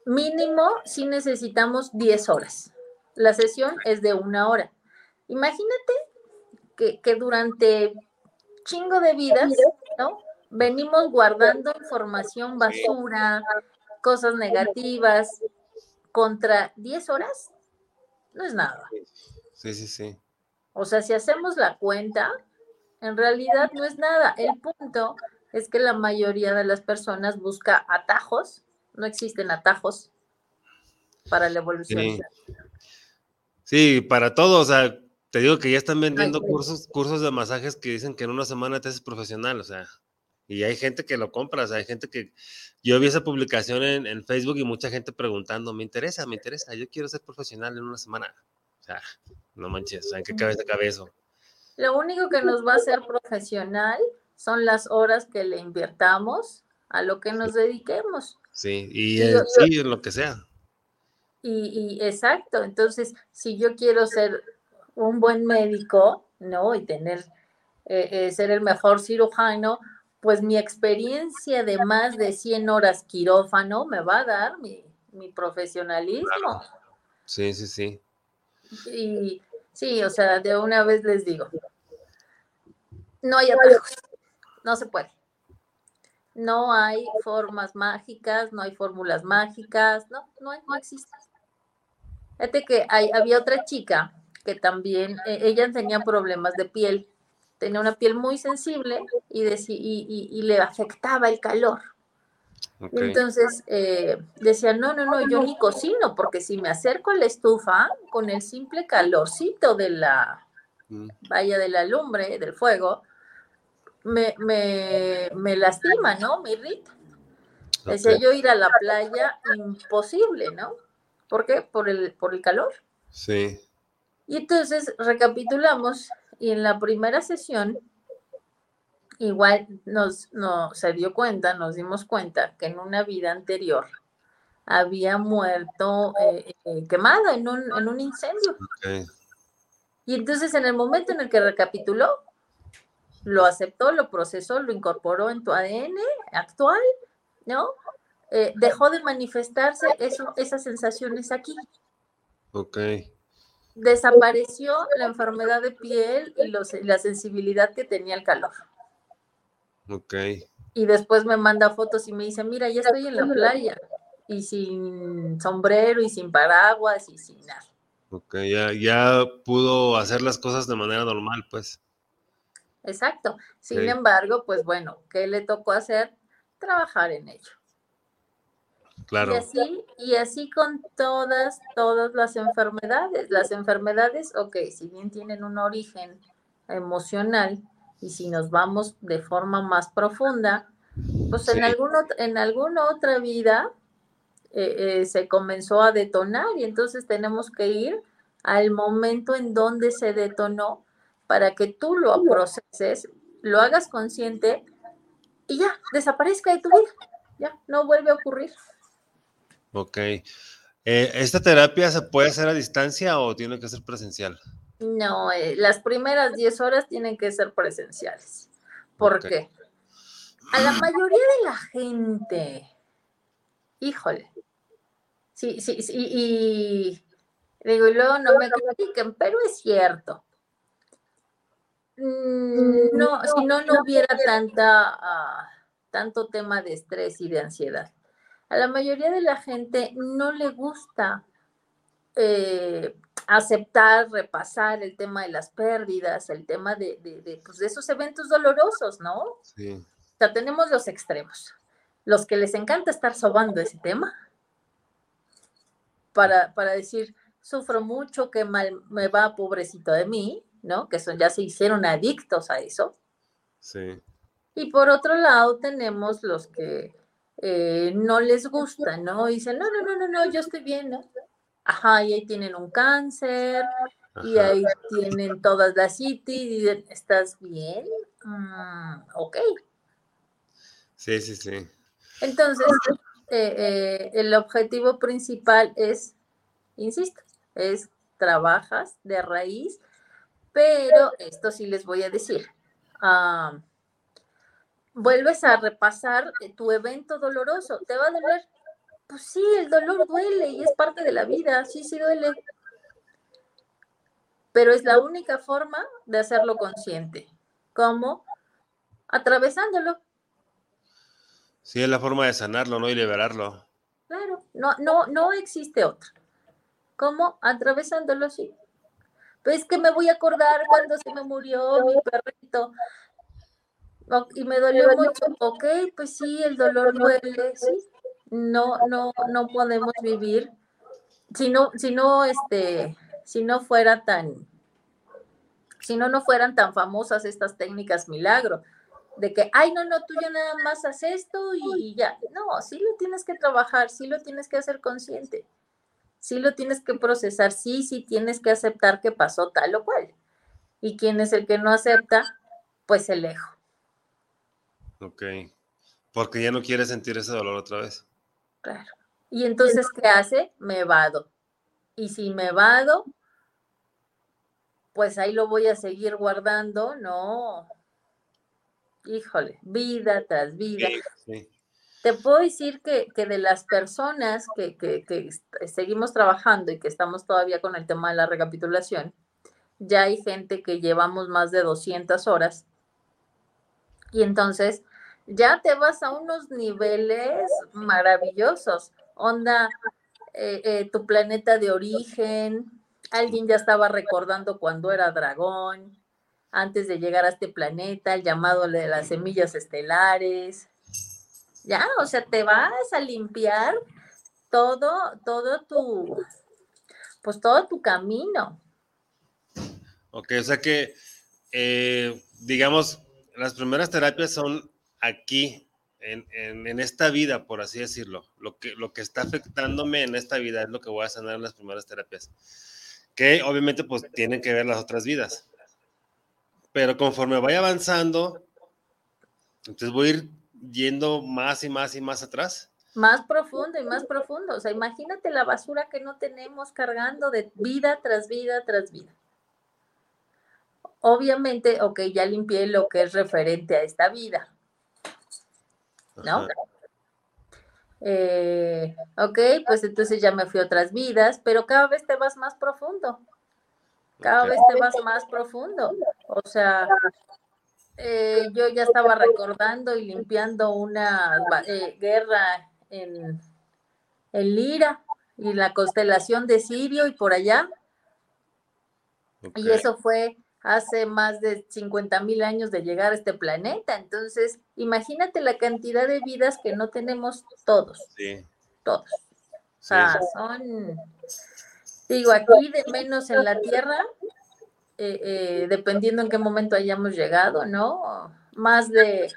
mínimo si necesitamos 10 horas. La sesión es de una hora. Imagínate que, durante chingo de vidas, ¿no? Venimos guardando información basura, cosas negativas, contra 10 horas, no es nada. Sí, sí, sí. O sea, si hacemos la cuenta, en realidad no es nada. El punto es que la mayoría de las personas busca atajos, no existen atajos para la evolución. Sí, sí para todo, o sea, te digo que ya están vendiendo cursos, cursos de masajes que dicen que en una semana te haces profesional, o sea, y hay gente que lo compra, o sea, hay gente que, yo vi esa publicación en, Facebook y mucha gente preguntando, me interesa, me interesa, yo quiero ser profesional en una semana. O sea, no manches, o sea, ¿en qué cabeza cabe eso? Lo único que nos va a hacer profesional son las horas que le invirtamos a lo que nos dediquemos. Sí, y, sí, en lo que sea. Y, y exacto, entonces, si yo quiero ser un buen médico, ¿no? Y tener, eh, eh, ser el mejor cirujano, pues mi experiencia de más de 100 horas quirófano me va a dar mi, profesionalismo. Sí, sí, sí. Y sí, o sea, de una vez les digo, no hay atajos, no se puede. No hay formas mágicas, no hay fórmulas mágicas, no, no, hay, no existe. Fíjate que hay, había otra chica que también eh, ella tenía problemas de piel, tenía una piel muy sensible y, y, le afectaba el calor. Entonces eh, decía, no, no, no, yo ni cocino, porque si me acerco a la estufa con el simple calorcito de la mm. valla de la lumbre, del fuego, me, me, lastima, ¿no? Me irrita. Decía yo ir a la playa, imposible, ¿no? ¿Por qué? Por el, por el calor. Sí. Y entonces recapitulamos y en la primera sesión igual nos, se dio cuenta, nos dimos cuenta que en una vida anterior había muerto eh, eh, quemado en un, en un incendio. Y entonces en el momento en el que recapituló, lo aceptó, lo procesó, lo incorporó en tu ADN actual, ¿no? Eh, dejó de manifestarse eso, esas sensaciones aquí. Ok. Desapareció la enfermedad de piel y los, la sensibilidad que tenía el calor. Ok. Y después me manda fotos y me dice, mira, ya estoy en la playa y sin sombrero y sin paraguas y sin nada. Ok, ya, ya pudo hacer las cosas de manera normal, pues. Exacto. Sin embargo, pues bueno, ¿qué le tocó hacer? Trabajar en ello. Claro. Y así, y así con todas, todas las enfermedades. Las enfermedades, ok, si bien tienen un origen emocional, y si nos vamos de forma más profunda, pues en, algún, en alguna otra vida eh, eh, se comenzó a detonar y entonces tenemos que ir al momento en donde se detonó para que tú lo proceses, lo hagas consciente y ya, desaparezca de tu vida. Ya, no vuelve a ocurrir. Ok. Eh, ¿Esta terapia se puede hacer a distancia o tiene que ser presencial? No, las primeras 10 horas tienen que ser presenciales. ¿Por qué? A la mayoría de la gente, híjole, sí, sí, sí, y digo, y luego no me critiquen, pero es cierto. Mm, no, si no, no hubiera tanta, ah, tanto tema de estrés y de ansiedad. A la mayoría de la gente no le gusta eh, aceptar, repasar el tema de las pérdidas, el tema de, de, pues, de esos eventos dolorosos, ¿no? Sí. O sea, tenemos los extremos. Los que les encanta estar sobando ese tema para, para decir, sufro mucho, qué mal me va, pobrecito de mí, ¿no? Que son, ya se hicieron adictos a eso. Sí. Y por otro lado tenemos los que eh, no les gusta, ¿no? Y dicen, no, no, no, no, no, yo estoy bien, ¿no? Ajá, y ahí tienen un cáncer, y ahí tienen todas las citis, y dicen, ¿estás bien? Mm, ok. Sí, sí, sí. Entonces, eh, eh, el objetivo principal es, insisto, es trabajas de raíz, pero esto sí les voy a decir. Ah, vuelves a repasar tu evento doloroso, ¿te va a doler? Pues sí, el dolor duele y es parte de la vida, sí, sí duele. Pero es la única forma de hacerlo consciente. ¿Cómo? Atravesándolo. Sí, es la forma de sanarlo, ¿no? Y liberarlo. Claro, no, no, no existe otra. ¿Cómo? Atravesándolo, sí. Pues que me voy a acordar cuando se me murió mi perrito. Y me dolió mucho. Ok, pues sí, el dolor duele, sí. No, no, no podemos vivir. Si no, si no, este, si no fuera tan, si no, no fueran tan famosas estas técnicas milagro de que, ay, no, no, tú ya nada más haces esto y, ya. No, sí lo tienes que trabajar, sí lo tienes que hacer consciente, sí lo tienes que procesar, sí, sí tienes que aceptar que pasó tal o cual. Y quién es el que no acepta, pues el lejo. Ok, porque ya no quiere sentir ese dolor otra vez. Claro. Y entonces, ¿qué hace? Me vado. Y si me vado, pues ahí lo voy a seguir guardando, no, híjole, vida tras vida. Te puedo decir que, de las personas que, que, seguimos trabajando y que estamos todavía con el tema de la recapitulación, ya hay gente que llevamos más de 200 horas y entonces ya te vas a unos niveles maravillosos. Onda, eh, eh, tu planeta de origen, alguien ya estaba recordando cuando era dragón, antes de llegar a este planeta, el llamado de las semillas estelares. Ya, o sea, te vas a limpiar todo, todo tu, pues todo tu camino. Ok, o sea que, eh, digamos, las primeras terapias son aquí, en, en, esta vida, por así decirlo. Lo que, lo que está afectándome en esta vida es lo que voy a sanar en las primeras terapias. Que obviamente pues tienen que ver las otras vidas pero conforme vaya avanzando, entonces voy a ir yendo más y más y más atrás. Más profundo y más profundo. O sea, imagínate la basura que no tenemos cargando de vida tras vida tras vida. Obviamente, ok, ya limpié lo que es referente a esta vida, ¿no? Eh, ok, pues entonces ya me fui a otras vidas, pero cada vez te vas más profundo. Cada vez te vas más profundo. O sea, eh, yo ya estaba recordando y limpiando una eh, guerra en, en, Lira y la constelación de Sirio y por allá. Y eso fue hace más de 50 mil años de llegar a este planeta. Entonces, imagínate la cantidad de vidas que no tenemos todos. Sí. Todos. O sea, son, digo, aquí de menos en la Tierra, eh, eh, dependiendo en qué momento hayamos llegado, ¿no? Más de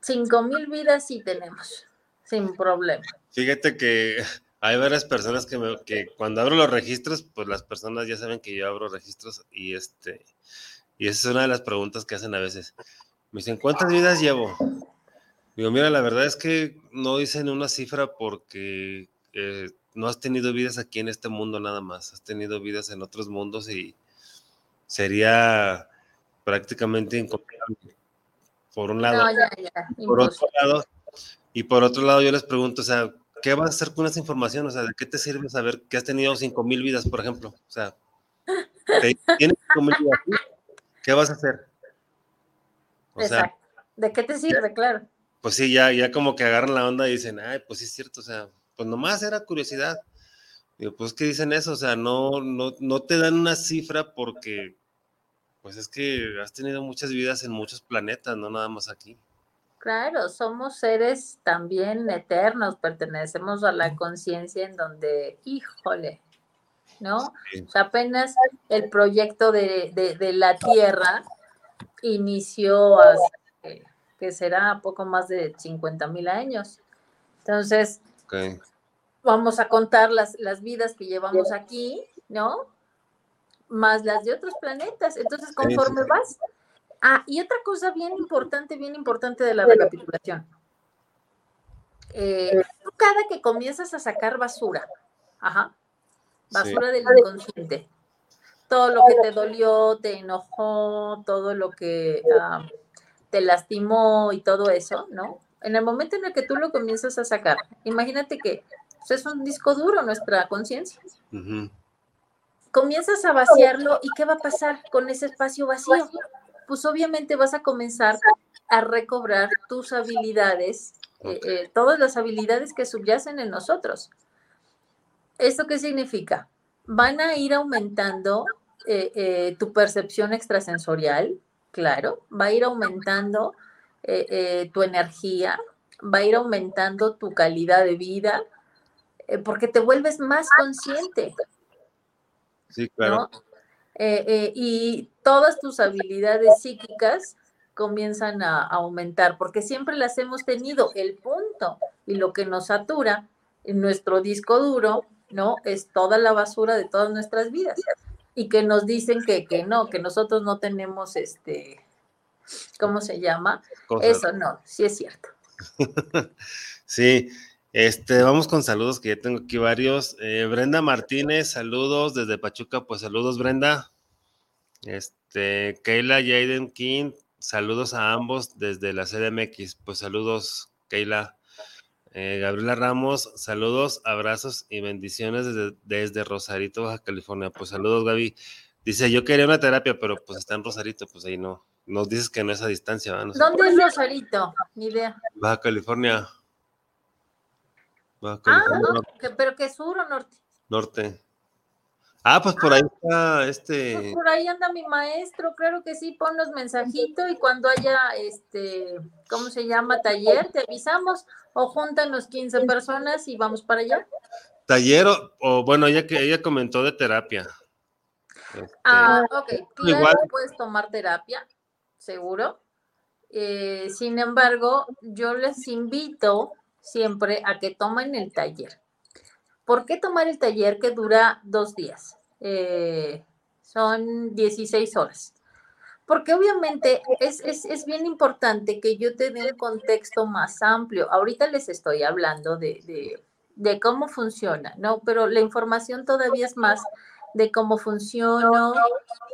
5 mil vidas sí tenemos, sin problema. Fíjate que <laughs> hay varias personas que, me, que cuando abro los registros, pues las personas ya saben que yo abro registros y este y esa es una de las preguntas que hacen a veces. Me dicen, ¿cuántas vidas llevo? Digo, mira, la verdad es que no dicen una cifra porque eh, no has tenido vidas aquí en este mundo nada más, has tenido vidas en otros mundos y sería prácticamente incomparable. Por un lado. por otro lado, y por otro lado yo les pregunto, o sea, ¿qué vas a hacer con esa información? O sea, ¿de qué te sirve saber que has tenido 5.000 vidas, por ejemplo? O sea, ¿tienes 5.000 vidas? ¿Qué vas a hacer? O Sea, ¿De qué te sirve? Claro. Pues sí, ya, ya como que agarran la onda y dicen, ay, pues sí es cierto, o sea, pues nomás era curiosidad. Digo, pues que dicen eso, o sea, no, no, no te dan una cifra porque, pues es que has tenido muchas vidas en muchos planetas, no nada más aquí. Claro, somos seres también eternos, pertenecemos a la conciencia en donde, híjole, ¿no? apenas el proyecto de, la Tierra inició hace, que será poco más de 50 mil años. Entonces, vamos a contar las, las vidas que llevamos aquí, ¿no? Más las de otros planetas. Entonces, conforme vas. Ah, y otra cosa bien importante, bien importante de la recapitulación. Eh, cada que comienzas a sacar basura, ajá, basura del inconsciente. Todo lo que te dolió, te enojó, todo lo que te lastimó y todo eso, ¿no? En el momento en el que tú lo comienzas a sacar, imagínate que pues, es un disco duro nuestra conciencia. Comienzas a vaciarlo y ¿qué va a pasar con ese espacio vacío? Pues obviamente vas a comenzar a recobrar tus habilidades, eh, eh, todas las habilidades que subyacen en nosotros. ¿Esto qué significa? Van a ir aumentando eh, eh, tu percepción extrasensorial, claro, va a ir aumentando eh, tu energía, va a ir aumentando tu calidad de vida, porque te vuelves más consciente. Sí, claro. y todas tus habilidades psíquicas comienzan a, aumentar, porque siempre las hemos tenido. El punto y lo que nos satura en nuestro disco duro ¿no? Es toda la basura de todas nuestras vidas. Y que nos dicen que, que no, que nosotros no tenemos este, ¿cómo se llama? Eso no, sí es cierto. <laughs> sí, este, vamos con saludos que ya tengo aquí varios. Eh, Brenda Martínez, saludos desde Pachuca, pues saludos Brenda. Este, Keila Jaden King, saludos a ambos desde la CDMX, pues saludos Keila. Eh, Gabriela Ramos, saludos, abrazos y bendiciones desde, Rosarito, Baja California. Pues saludos, Gaby. Dice, yo quería una terapia, pero pues está en Rosarito, pues ahí no. Nos dices que no es a distancia, ¿verdad? ¿Dónde es Rosarito? Ni idea. Baja California. Baja ah, California. Ah, pero ¿qué sur o norte? Norte. Ah, pues por ahí está este. Pues por ahí anda mi maestro, claro que sí, ponnos mensajito y cuando haya este, ¿cómo se llama? Taller, te avisamos o júntanos 15 personas y vamos para allá. Taller o, bueno, ella que ella comentó de terapia. ah, este, ok, claro puedes tomar terapia, seguro. Eh, sin embargo, yo les invito siempre a que tomen el taller. ¿Por qué tomar el taller que dura dos días? Eh, son 16 horas. Porque obviamente es, bien importante que yo te dé un contexto más amplio. Ahorita les estoy hablando de, cómo funciona, ¿no? Pero la información todavía es más de cómo funciona,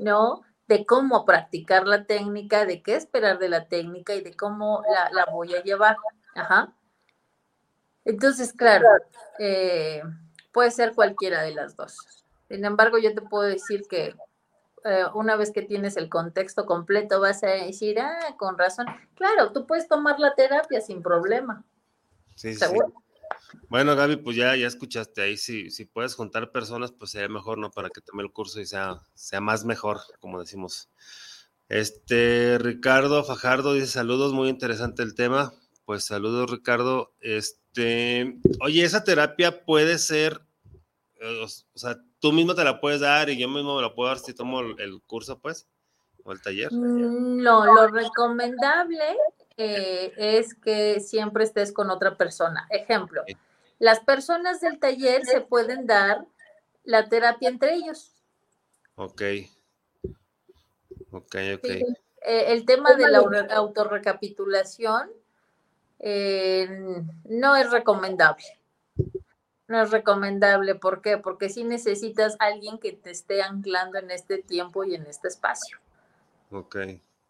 ¿no? de cómo practicar la técnica, de qué esperar de la técnica y de cómo la, voy a llevar. Ajá. Entonces, claro, eh, puede ser cualquiera de las dos. Sin embargo, yo te puedo decir que eh, una vez que tienes el contexto completo, vas a decir, ah, con razón. Claro, tú puedes tomar la terapia sin problema. Sí, sí. Bueno, Gaby, pues ya, ya escuchaste ahí, si, si puedes juntar personas, pues sería mejor, ¿no? Para que tome el curso y sea, sea más mejor, como decimos. Este, Ricardo Fajardo dice saludos, muy interesante el tema. Pues saludos, Ricardo. Este, oye, esa terapia puede ser, o, sea, tú mismo te la puedes dar y yo mismo me la puedo dar si tomo el, curso, pues, o el taller. Mm, no, lo recomendable eh, es que siempre estés con otra persona. Ejemplo, las personas del taller se pueden dar la terapia entre ellos. Ok. Ok, ok. Eh, el tema de la autorrecapitulación eh, no es recomendable. No es recomendable. ¿Por qué? Porque si necesitas alguien que te esté anclando en este tiempo y en este espacio. Ok.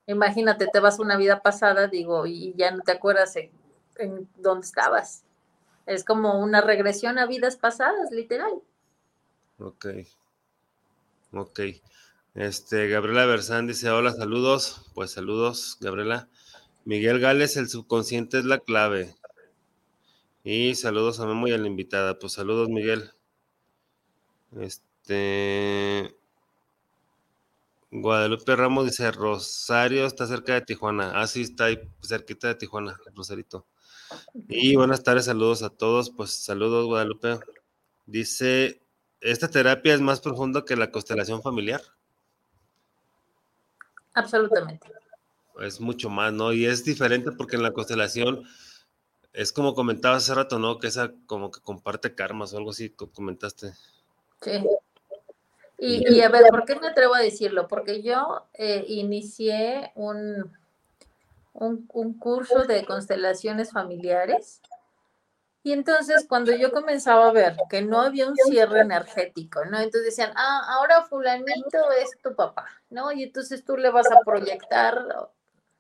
Imagínate, te vas una vida pasada, digo, y ya no te acuerdas en, dónde estabas. Es como una regresión a vidas pasadas, literal. Ok. Ok. Este, Gabriela Bersán dice, hola, saludos. Pues saludos, Gabriela. Miguel Gales, el subconsciente es la clave. Y saludos a Memo y a la invitada. Pues saludos, Miguel. Este. Guadalupe Ramos dice, Rosario está cerca de Tijuana. Ah, sí, está ahí cerquita de Tijuana, Rosarito. Y buenas tardes, saludos a todos. Pues saludos, Guadalupe. Dice, ¿esta terapia es más profunda que la constelación familiar? Absolutamente. Es mucho más, ¿no? Y es diferente porque en la constelación es como comentabas hace rato, ¿no? Que esa como que comparte karmas o algo así, comentaste. Sí. Y, a ver, ¿por qué me atrevo a decirlo? Porque yo eh, inicié un, un, curso de constelaciones familiares y entonces cuando yo comenzaba a ver que no había un cierre energético, ¿no? Entonces decían, ah, ahora fulanito es tu papá, ¿no? Y entonces tú le vas a proyectar,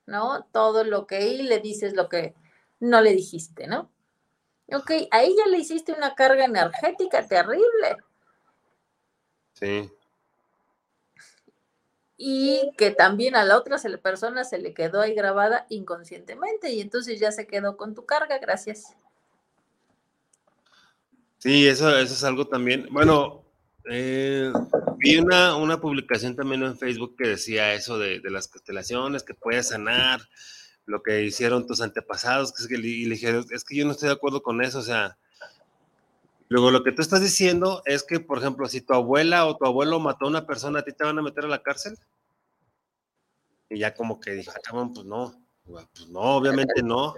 ¿no? Todo lo que y le dices lo que no le dijiste, ¿no? Ok, ahí ya le hiciste una carga energética terrible. Sí. Y que también a la otra persona se le quedó ahí grabada inconscientemente y entonces ya se quedó con tu carga, gracias. Sí, eso, eso es algo también. Bueno, eh, vi una, una, publicación también en Facebook que decía eso de, las constelaciones, que puedes sanar lo que hicieron tus antepasados, que, y le dije, es que yo no estoy de acuerdo con eso, o sea, Luego, lo que tú estás diciendo es que, por ejemplo, si tu abuela o tu abuelo mató a una persona, ¿a ti te van a meter a la cárcel? Y ya como que dije, ah, pues no, pues no, obviamente no.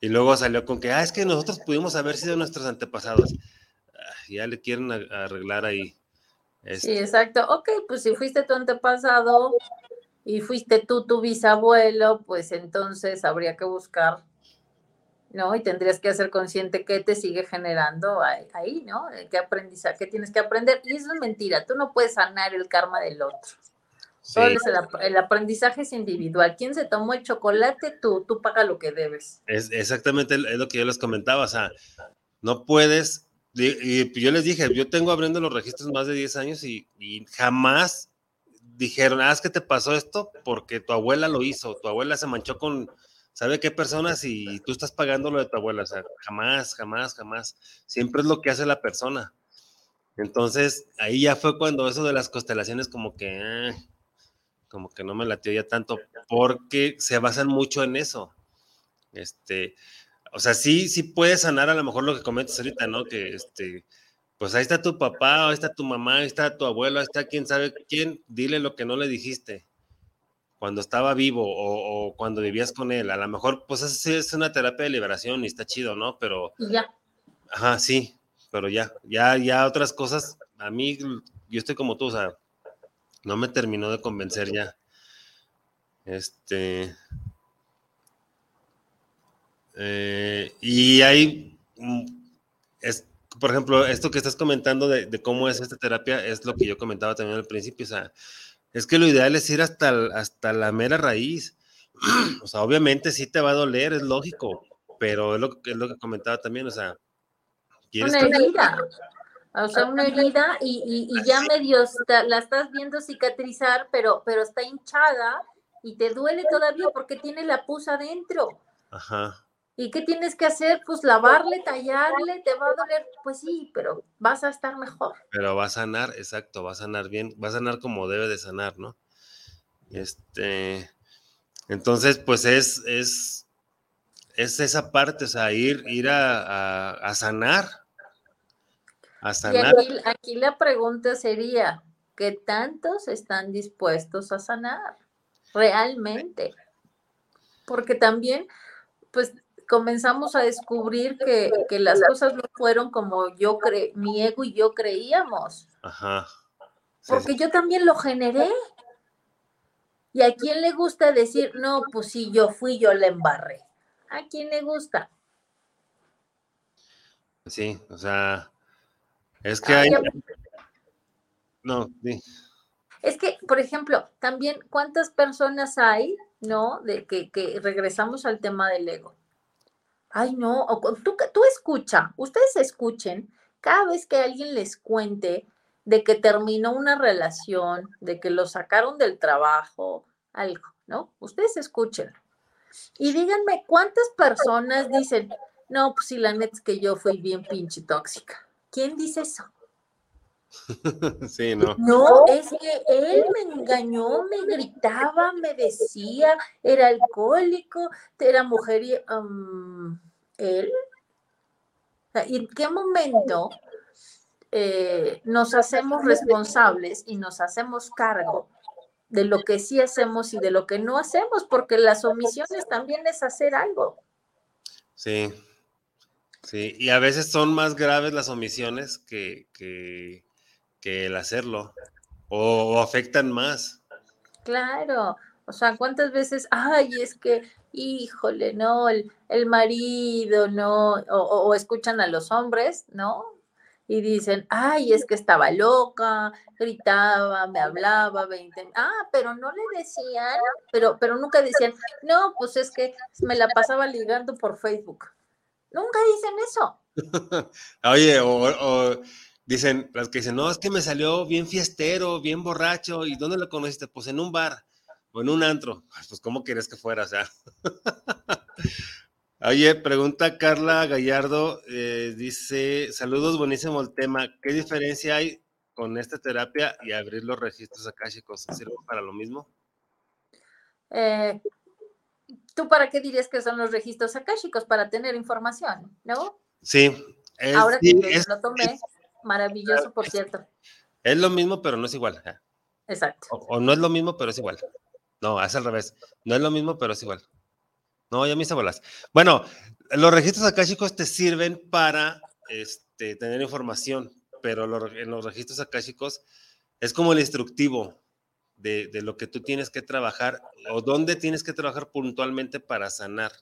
Y luego salió con que, ah, es que nosotros pudimos haber sido nuestros antepasados. Ah, ya le quieren arreglar ahí. Sí, este. exacto. Ok, pues si fuiste tu antepasado y fuiste tú tu bisabuelo, pues entonces habría que buscar ¿no? Y tendrías que hacer consciente que te sigue generando ahí, ¿no? ¿Qué aprendizaje qué tienes que aprender? Y eso es mentira, tú no puedes sanar el karma del otro. el, aprendizaje es individual. ¿Quién se tomó el chocolate? Tú, tú paga lo que debes. Es exactamente es lo que yo les comentaba, o sea, no puedes, y, yo les dije, yo tengo abriendo los registros más de 10 años y, y jamás dijeron, ah, es que te pasó esto porque tu abuela lo hizo, tu abuela se manchó con, ¿Sabe qué personas y tú estás pagando lo de tu abuela? O sea, jamás, jamás, jamás. Siempre es lo que hace la persona. Entonces, ahí ya fue cuando eso de las constelaciones como que, eh, como que no me latió ya tanto, porque se basan mucho en eso. Este, o sea, sí, sí puedes sanar a lo mejor lo que comentas ahorita, ¿no? Que este, pues ahí está tu papá, ahí está tu mamá, ahí está tu abuelo, ahí está quién sabe quién, dile lo que no le dijiste cuando estaba vivo o, cuando vivías con él. A lo mejor, pues es, es una terapia de liberación y está chido, ¿no? Pero... Ya. Ajá, sí, pero ya, ya, ya otras cosas, a mí, yo estoy como tú, o sea, no me terminó de convencer ya. Este... Eh, y hay, mm, es, por ejemplo, esto que estás comentando de, de, cómo es esta terapia es lo que yo comentaba también al principio, o sea, es que lo ideal es ir hasta, hasta la mera raíz. <clears throat> o sea, obviamente sí te va a doler, es lógico, pero es lo, es lo que comentaba también, o sea, una herida, o sea, una herida y, y, ya medio la estás viendo cicatrizar, pero, pero está hinchada y te duele todavía porque tiene la pus adentro. Ajá. ¿Y qué tienes que hacer? Pues lavarle, tallarle, te va a doler. Pues sí, pero vas a estar mejor. Pero va a sanar, exacto, va a sanar bien, va a sanar como debe de sanar, ¿no? Este, entonces, pues es, es, es esa parte, o sea, ir, ir a, sanar. A sanar. Y aquí la pregunta sería, ¿qué tantos están dispuestos a sanar realmente? Porque también, pues comenzamos a descubrir que, las cosas no fueron como yo cre mi ego y yo creíamos. Ajá. Porque yo también lo generé. ¿Y a quién le gusta decir, no, pues sí, yo fui, yo la embarré? ¿A quién le gusta? Sí, o sea, es que hay... No, sí. Es que, por ejemplo, también, ¿cuántas personas hay, no? De que, que regresamos al tema del ego ay no, tú, tú escucha, ustedes escuchen cada vez que alguien les cuente de que terminó una relación, de que lo sacaron del trabajo, algo, ¿no? Ustedes escuchen. Y díganme cuántas personas dicen, no, pues si la neta es que yo fui bien pinche tóxica. ¿Quién dice eso? <laughs> Sí, no. No, es que él me engañó, me gritaba, me decía, era alcohólico, era mujer y él. ¿Y en qué momento eh, nos hacemos responsables y nos hacemos cargo de lo que sí hacemos y de lo que no hacemos? Porque las omisiones también es hacer algo. Sí, sí, y a veces son más graves las omisiones que, que que el hacerlo o, afectan más. Claro, o sea, ¿cuántas veces, ay, es que, híjole, no, el, el marido, no, o, escuchan a los hombres, ¿no? Y dicen, ay, es que estaba loca, gritaba, me hablaba, 20, ah, pero no le decían, pero, pero nunca decían, no, pues es que me la pasaba ligando por Facebook. Nunca dicen eso. <laughs> Oye, o Dicen, las que dicen, no, es que me salió bien fiestero, bien borracho. ¿Y dónde lo conociste? Pues en un bar o en un antro. Pues, ¿cómo quieres que fuera? O sea. <laughs> Oye, pregunta Carla Gallardo, eh, dice, saludos, buenísimo el tema. ¿Qué diferencia hay con esta terapia y abrir los registros akáshicos? ¿Sirve para lo mismo? Eh, ¿Tú para qué dirías que son los registros akáshicos? Para tener información, ¿no? Sí. Ahora que lo tomé, Maravilloso, por cierto. Es lo mismo, pero no es igual. Exacto. O, no es lo mismo, pero es igual. No, es al revés. No es lo mismo, pero es igual. No, ya me hice bolas. Bueno, los registros akáshicos te sirven para este, tener información, pero en los registros akáshicos es como el instructivo de, de, lo que tú tienes que trabajar o dónde tienes que trabajar puntualmente para sanar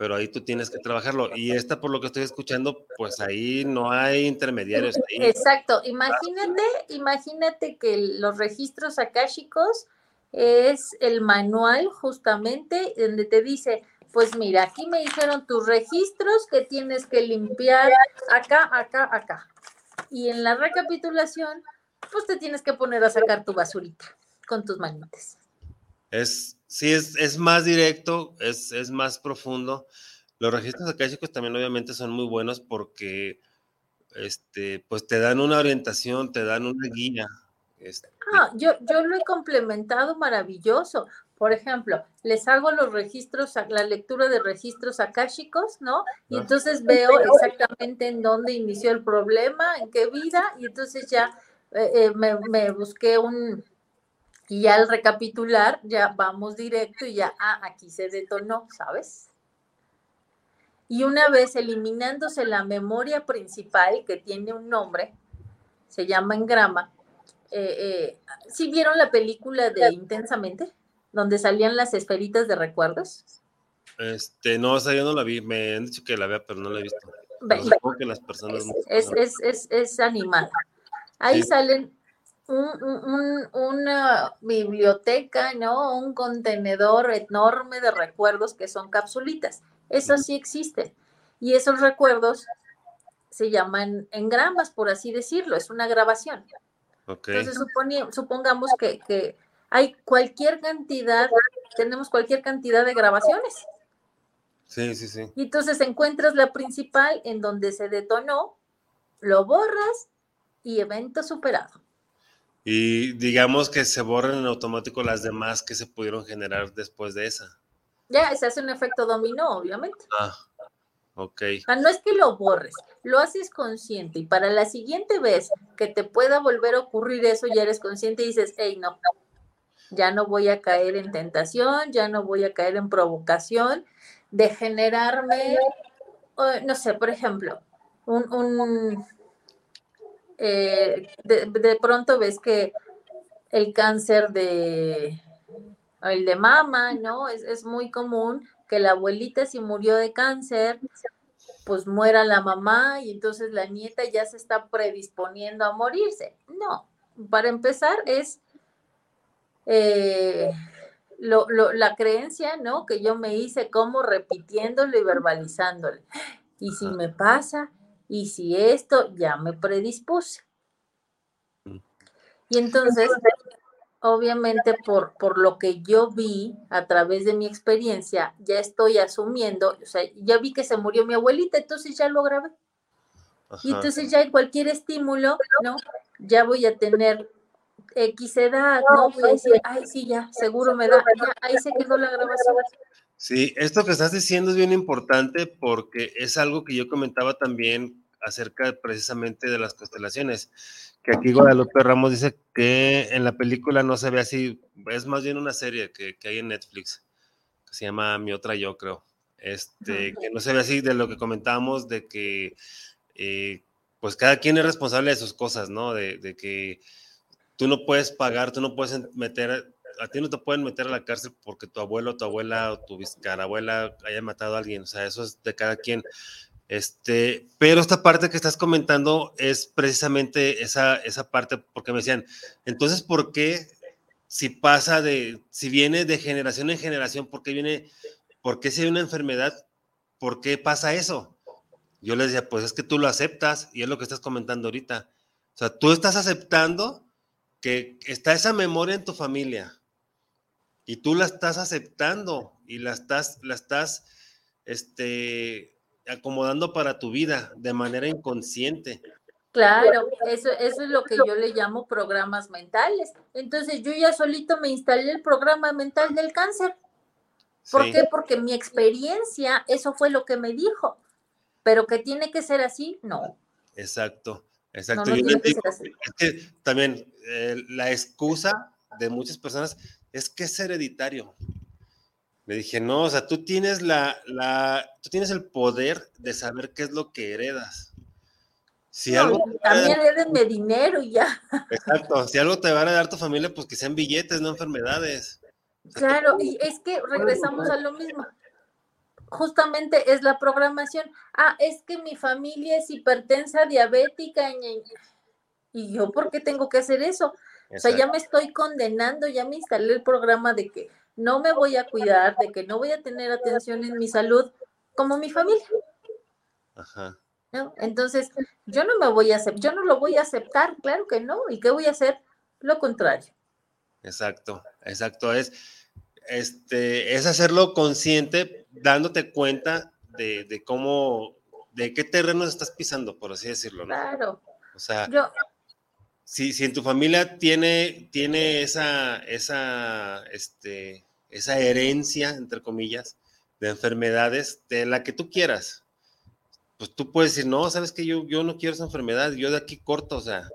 pero ahí tú tienes que trabajarlo. Y esta, por lo que estoy escuchando, pues ahí no hay intermediarios. Exacto. Imagínate, imagínate que los registros akáshicos es el manual justamente donde te dice, pues mira, aquí me dijeron tus registros que tienes que limpiar acá, acá, acá. Y en la recapitulación, pues te tienes que poner a sacar tu basurita con tus manitas. Es, sí, es, es más directo, es, es, más profundo. Los registros akáshicos también obviamente son muy buenos porque este, pues te dan una orientación, te dan una guía. Este. Ah, yo, yo lo he complementado maravilloso. Por ejemplo, les hago los registros, la lectura de registros akáshicos, ¿no? Y entonces veo exactamente en dónde inició el problema, en qué vida, y entonces ya eh, eh, me, me busqué un, y ya al recapitular, ya vamos directo y ya, ah, aquí se detonó, ¿sabes? Y una vez eliminándose la memoria principal, que tiene un nombre, se llama engrama, eh, eh, ¿sí vieron la película de Intensamente? Donde salían las esferitas de recuerdos. Este, no, o sea, yo no la vi, me han dicho que la vea, pero no la he visto. que las personas es, es, es, es, animada. Ahí salen una biblioteca, ¿no? Un contenedor enorme de recuerdos que son capsulitas. Eso sí existe. Y esos recuerdos se llaman engramas, por así decirlo, es una grabación. Entonces supongamos que, que, hay cualquier cantidad, tenemos cualquier cantidad de grabaciones. Sí, sí, sí. Y entonces encuentras la principal en donde se detonó, lo borras y evento superado. Y digamos que se borran en automático las demás que se pudieron generar después de esa. Ya, se hace un efecto dominó, obviamente. Ah, ok. no es que lo borres, lo haces consciente y para la siguiente vez que te pueda volver a ocurrir eso, ya eres consciente y dices, hey, no, ya no voy a caer en tentación, ya no voy a caer en provocación de generarme, no sé, por ejemplo, un, eh, de, pronto ves que el cáncer de, el de mama, ¿no? Es, es muy común que la abuelita si murió de cáncer, pues muera la mamá y entonces la nieta ya se está predisponiendo a morirse. No, para empezar es eh, la creencia, ¿no? Que yo me hice como repitiéndolo y verbalizándolo. Y si me pasa, y si esto, ya me predispuse. Mm. Y entonces, obviamente por, por lo que yo vi a través de mi experiencia, ya estoy asumiendo, o sea, ya vi que se murió mi abuelita, entonces ya lo grabé. Y entonces ya en cualquier estímulo, ¿no? Ya voy a tener X edad, ¿no? Voy a decir, ay, sí, ya, seguro me da, ya, ahí se quedó la grabación. Sí, esto que estás diciendo es bien importante porque es algo que yo comentaba también acerca precisamente de las constelaciones, que aquí Guadalupe Ramos dice que en la película no se ve así, es más bien una serie que, hay en Netflix, que se llama Mi Otra Yo, creo, este, que no se ve así de lo que comentábamos, de que eh, pues cada quien es responsable de sus cosas, ¿no? De, de, que tú no puedes pagar, tú no puedes meter, a ti no te pueden meter a la cárcel porque tu abuelo, tu abuela o tu biscarabuela haya matado a alguien, o sea, eso es de cada quien. Este, pero esta parte que estás comentando es precisamente esa, esa parte, porque me decían, entonces, ¿por qué si pasa de, si viene de generación en generación, ¿por qué viene, por qué si hay una enfermedad, por qué pasa eso? Yo les decía, pues es que tú lo aceptas y es lo que estás comentando ahorita. O sea, tú estás aceptando que está esa memoria en tu familia y tú la estás aceptando y la estás, la estás, este, acomodando para tu vida de manera inconsciente. Claro, eso, eso es lo que yo le llamo programas mentales. Entonces yo ya solito me instalé el programa mental del cáncer. ¿Por qué? Porque mi experiencia, eso fue lo que me dijo. Pero que tiene que ser así, no. Exacto, exacto. también eh, la excusa de muchas personas es que es hereditario. Le dije, no, o sea, tú tienes la, la, tú tienes el poder de saber qué es lo que heredas. Si algo también heredenme dinero y ya. Exacto, si algo te va a dar tu familia, pues que sean billetes, no enfermedades. Claro, y es que regresamos a lo mismo. Justamente es la programación. Ah, es que mi familia es hipertensa, diabética, y yo, ¿por qué tengo que hacer eso? O sea, ya me estoy condenando, ya me instalé el programa de que no me voy a cuidar, de que no voy a tener atención en mi salud como mi familia. Ajá. Entonces, yo no me voy a aceptar, yo no lo voy a aceptar, claro que no. ¿Y qué voy a hacer? Lo contrario. Exacto, exacto. Es, este, es hacerlo consciente, dándote cuenta de, cómo, de qué terreno estás pisando, por así decirlo, ¿no? Claro. O sea, yo, si, si en tu familia tiene, tiene esa, esa, este, esa herencia, entre comillas, de enfermedades, de la que tú quieras. Pues tú puedes decir, no, sabes que yo, yo no quiero esa enfermedad, yo de aquí corto, o sea,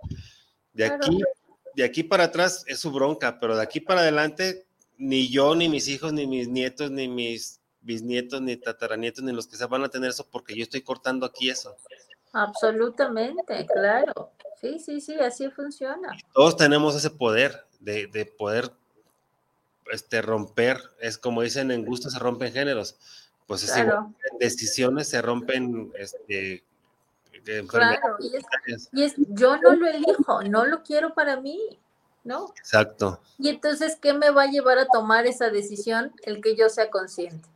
de aquí, de aquí para atrás es su bronca, pero de aquí para adelante, ni yo, ni mis hijos, ni mis nietos, ni mis bisnietos, ni tataranietos, ni los que se van a tener eso, porque yo estoy cortando aquí eso. Absolutamente, claro. Sí, sí, sí, así funciona. Todos tenemos ese poder de, de poder este, romper, es como dicen, en gusto se rompen géneros, pues es en decisiones se rompen este, Claro, y es, yo no lo elijo, no lo quiero para mí. ¿no? Exacto. Y entonces, ¿qué me va a llevar a tomar esa decisión? El que yo sea consciente.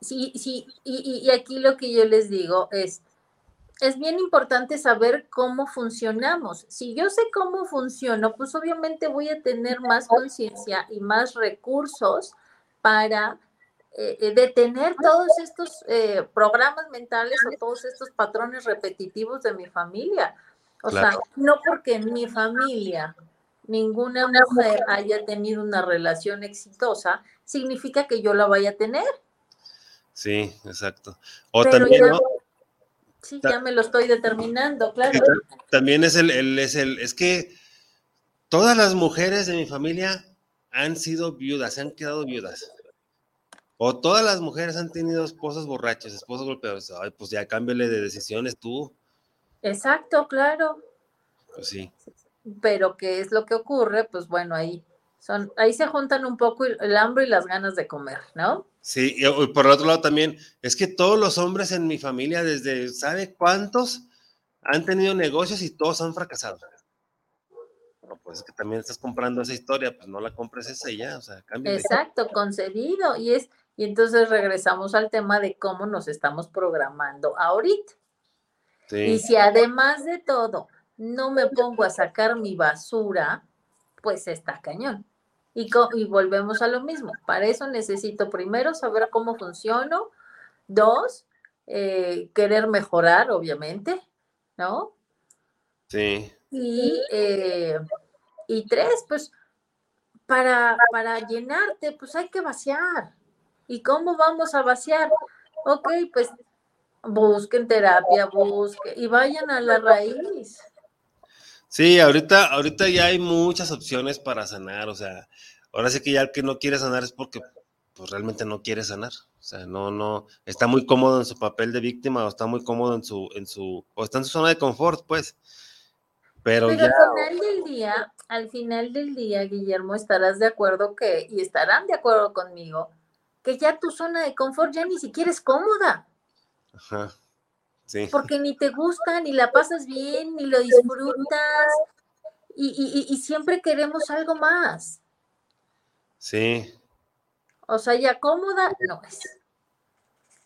Sí, sí, y, y aquí lo que yo les digo es, es bien importante saber cómo funcionamos. Si yo sé cómo funciono, pues obviamente voy a tener más conciencia y más recursos para eh, eh, detener todos estos eh, programas mentales o todos estos patrones repetitivos de mi familia. O sea, no porque en mi familia ninguna mujer haya tenido una relación exitosa, significa que yo la vaya a tener. Sí, exacto. O también, Sí, ya me lo estoy determinando, claro. También es el, el, es el, es que todas las mujeres de mi familia han sido viudas, se han quedado viudas. O todas las mujeres han tenido esposos borrachos, esposos golpeados. Ay, pues ya cámbiale de decisiones tú. Exacto, claro. Pues sí. Pero ¿qué es lo que ocurre? Pues bueno, ahí son, ahí se juntan un poco el hambre y las ganas de comer, ¿no? Sí, y por el otro lado también, es que todos los hombres en mi familia, desde, ¿sabe cuántos? Han tenido negocios y todos han fracasado. No, pues es que también estás comprando esa historia, pues no la compres esa y ya, o sea, cambia. Exacto, concedido. Y es, y entonces regresamos al tema de cómo nos estamos programando ahorita. Y si además de todo no me pongo a sacar mi basura, pues está cañón. Y, y, volvemos a lo mismo. Para eso necesito primero saber cómo funciono. Dos, eh, querer mejorar, obviamente, ¿no? Sí. Y, eh, y tres, pues para, para llenarte, pues hay que vaciar. ¿Y cómo vamos a vaciar? Ok, pues busquen terapia, busquen y vayan a la raíz. Sí, ahorita, ahorita ya hay muchas opciones para sanar, o sea, ahora sí que ya el que no quiere sanar es porque pues realmente no quiere sanar. O sea, no, no, está muy cómodo en su papel de víctima o está muy cómodo en su, en su, o está en su zona de confort, pues. Pero, Pero al final del día, al final del día, Guillermo, estarás de acuerdo que, y estarán de acuerdo conmigo, que ya tu zona de confort ya ni siquiera es cómoda. Ajá. Porque ni te gusta, ni la pasas bien, ni lo disfrutas. Y, siempre queremos algo más. Sí. O sea, ya cómoda no es.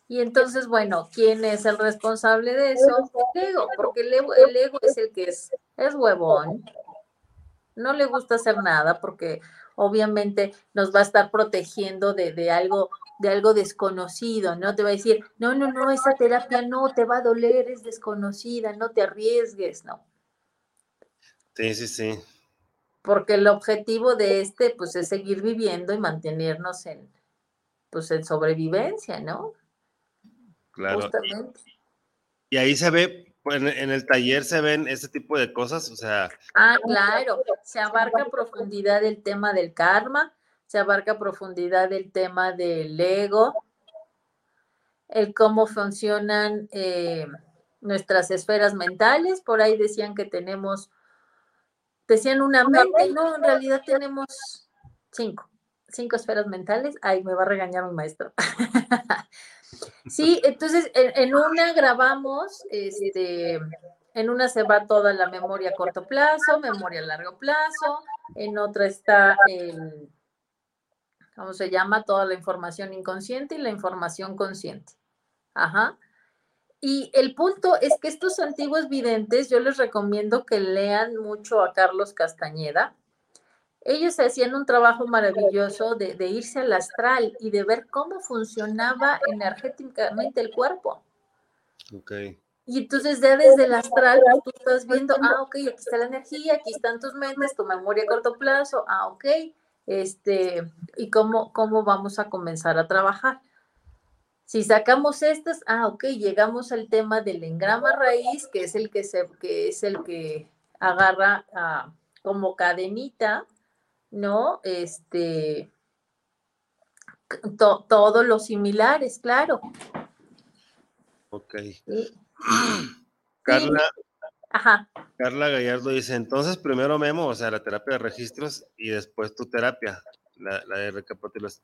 Y entonces, bueno, ¿quién es el responsable de eso? El ego, porque el ego, el ego es el que es, es huevón. No le gusta hacer nada porque obviamente nos va a estar protegiendo de, de algo de algo desconocido, ¿no? Te va a decir, no, no, no, esa terapia no, te va a doler, es desconocida, no te arriesgues, ¿no? Sí, sí, sí. Porque el objetivo de este, pues, es seguir viviendo y mantenernos en, pues, en sobrevivencia, ¿no? Claro. Justamente. Y, ahí se ve, pues, en el taller se ven este tipo de cosas, o sea. Ah, claro, se abarca a profundidad el tema del karma, se abarca a profundidad el tema del ego, el cómo funcionan eh, nuestras esferas mentales. Por ahí decían que tenemos, decían una mente, no, en realidad tenemos cinco, cinco esferas mentales. Ay, me va a regañar un maestro. <laughs> sí, entonces en, una grabamos, este, en una se va toda la memoria a corto plazo, memoria a largo plazo, en otra está ¿cómo se llama? Toda la información inconsciente y la información consciente. Ajá. Y el punto es que estos antiguos videntes, yo les recomiendo que lean mucho a Carlos Castañeda. Ellos hacían un trabajo maravilloso de, irse al astral y de ver cómo funcionaba energéticamente el cuerpo. Ok. Y entonces ya desde el astral pues, tú estás viendo, ah, ok, aquí está la energía, aquí están tus mentes, tu memoria a corto plazo, ah, ok, este, y cómo, cómo vamos a comenzar a trabajar. Si sacamos estas, ah, ok, llegamos al tema del engrama raíz, que es el que, se, que, es el que agarra ah, como cadenita, ¿no? Este, todos los similares, claro. Ok. <clears throat> Carla, Ajá. Carla Gallardo dice, entonces primero Memo, o sea, la terapia de registros y después tu terapia, la, de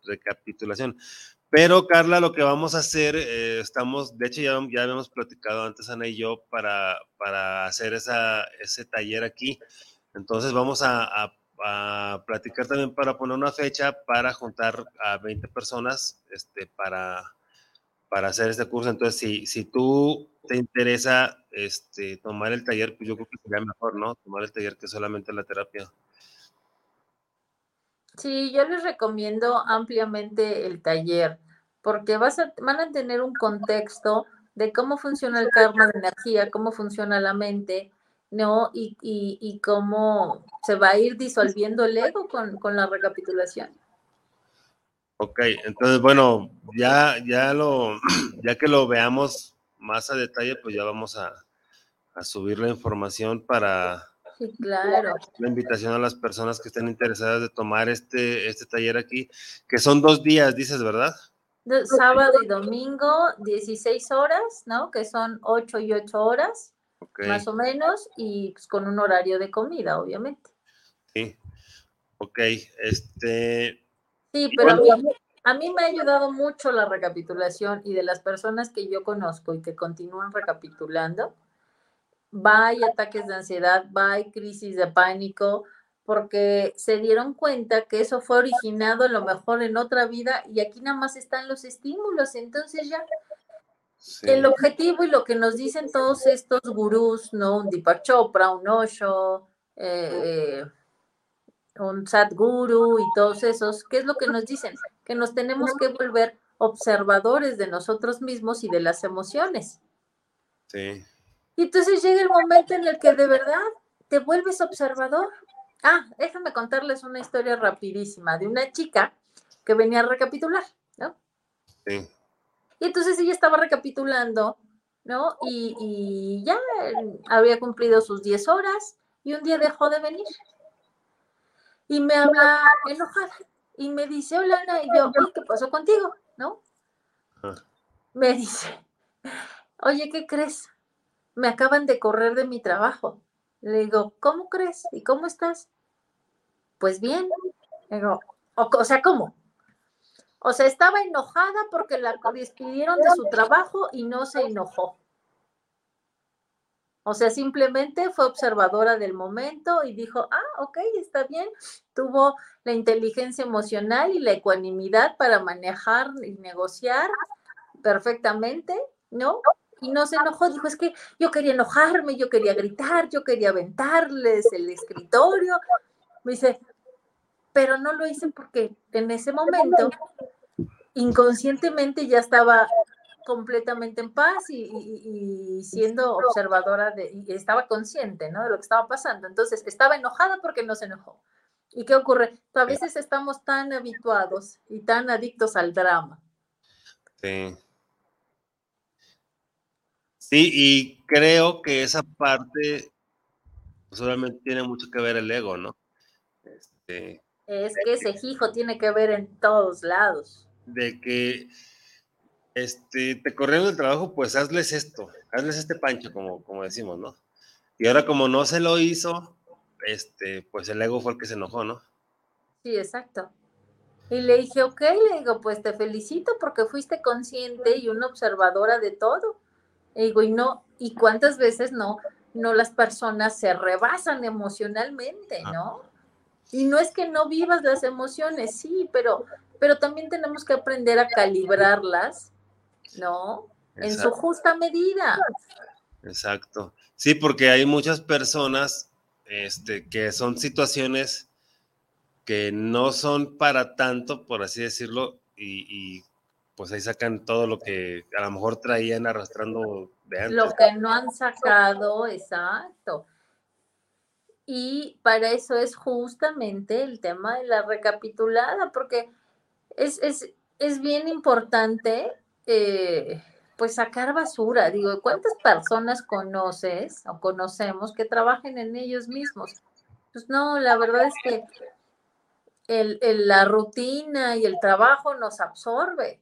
recapitulación. Pero Carla, lo que vamos a hacer, eh, estamos, de hecho ya, ya habíamos platicado antes Ana y yo para, para hacer esa, ese taller aquí. Entonces vamos a, a, platicar también para poner una fecha para juntar a 20 personas este, para, para hacer este curso. Entonces, si, si tú te interesa este, tomar el taller, pues yo creo que sería mejor, ¿no? Tomar el taller que solamente la terapia. Sí, yo les recomiendo ampliamente el taller porque vas a, van a tener un contexto de cómo funciona el karma de energía, cómo funciona la mente, ¿no? Y, y, cómo se va a ir disolviendo el ego con, con, la recapitulación. Ok, entonces, bueno, ya, ya, lo, <clears throat> ya que lo veamos más a detalle, pues ya vamos a, a subir la información para, Sí, claro. La invitación a las personas que estén interesadas de tomar este, este taller aquí, que son dos días, dices, ¿verdad? sábado y domingo, 16 horas, ¿no? Que son 8 y 8 horas, más o menos, y pues, con un horario de comida, obviamente. Sí. Ok, este. Sí, pero a mí, me ha ayudado mucho la recapitulación y de las personas que yo conozco y que continúan recapitulando, va hay ataques de ansiedad, va hay crisis de pánico, porque se dieron cuenta que eso fue originado a lo mejor en otra vida y aquí nada más están los estímulos. Entonces ya el objetivo y lo que nos dicen todos estos gurús, ¿no? Un Deepak Chopra, un Osho, eh, un Sadhguru y todos esos, ¿qué es lo que nos dicen? Que nos tenemos que volver observadores de nosotros mismos y de las emociones. Sí. Y entonces llega el momento en el que de verdad te vuelves observador Ah, déjame contarles una historia rapidísima de una chica que venía a recapitular, ¿no? Sí. Y entonces ella estaba recapitulando, ¿no? Y, ya había cumplido sus 10 horas y un día dejó de venir. Y me habla enojada y me dice, hola Ana, y yo, ¿qué pasó contigo? ¿No? Me dice, oye, ¿qué crees? Me acaban de correr de mi trabajo. Le digo, ¿cómo crees? ¿Y cómo estás? Pues bien. Digo, o, sea, ¿cómo? O sea, estaba enojada porque la despidieron de su trabajo y no se enojó. O sea, simplemente fue observadora del momento y dijo, ah, ok, está bien. Tuvo la inteligencia emocional y la ecuanimidad para manejar y negociar perfectamente, ¿no? y no se enojó, dijo, es que yo quería enojarme, yo quería gritar, yo quería aventarles el escritorio. Me dice, pero no lo hice porque en ese momento inconscientemente ya estaba completamente en paz y, siendo observadora de, y estaba consciente, ¿no? De lo que estaba pasando. Entonces, estaba enojada porque no se enojó. ¿Y qué ocurre? A veces estamos tan habituados y tan adictos al drama. Sí. Sí, y creo que esa parte solamente pues, tiene mucho que ver el ego, ¿no? Este, es que ese hijo tiene que ver en todos lados. De que este, te corrieron el trabajo, pues hazles esto, hazles este pancho, como, como decimos, ¿no? Y ahora como no se lo hizo, este, pues el ego fue el que se enojó, ¿no? Sí, exacto. Y le dije, ok, le digo, pues te felicito porque fuiste consciente y una observadora de todo. Y digo, y no, y cuántas veces no, no las personas se rebasan emocionalmente, ah. Y no es que no vivas las emociones, sí, pero, pero también tenemos que aprender a calibrarlas, ¿no? En su justa medida. Exacto. Sí, porque hay muchas personas este, que son situaciones que no son para tanto, por así decirlo, y pues ahí sacan todo lo que a lo mejor traían arrastrando de antes. Lo que no han sacado, exacto. Y para eso es justamente el tema de la recapitulada, porque es, bien importante eh, pues sacar basura. Digo, ¿cuántas personas conoces o conocemos que trabajen en ellos mismos? Pues no, la verdad es que el, la rutina y el trabajo nos absorbe.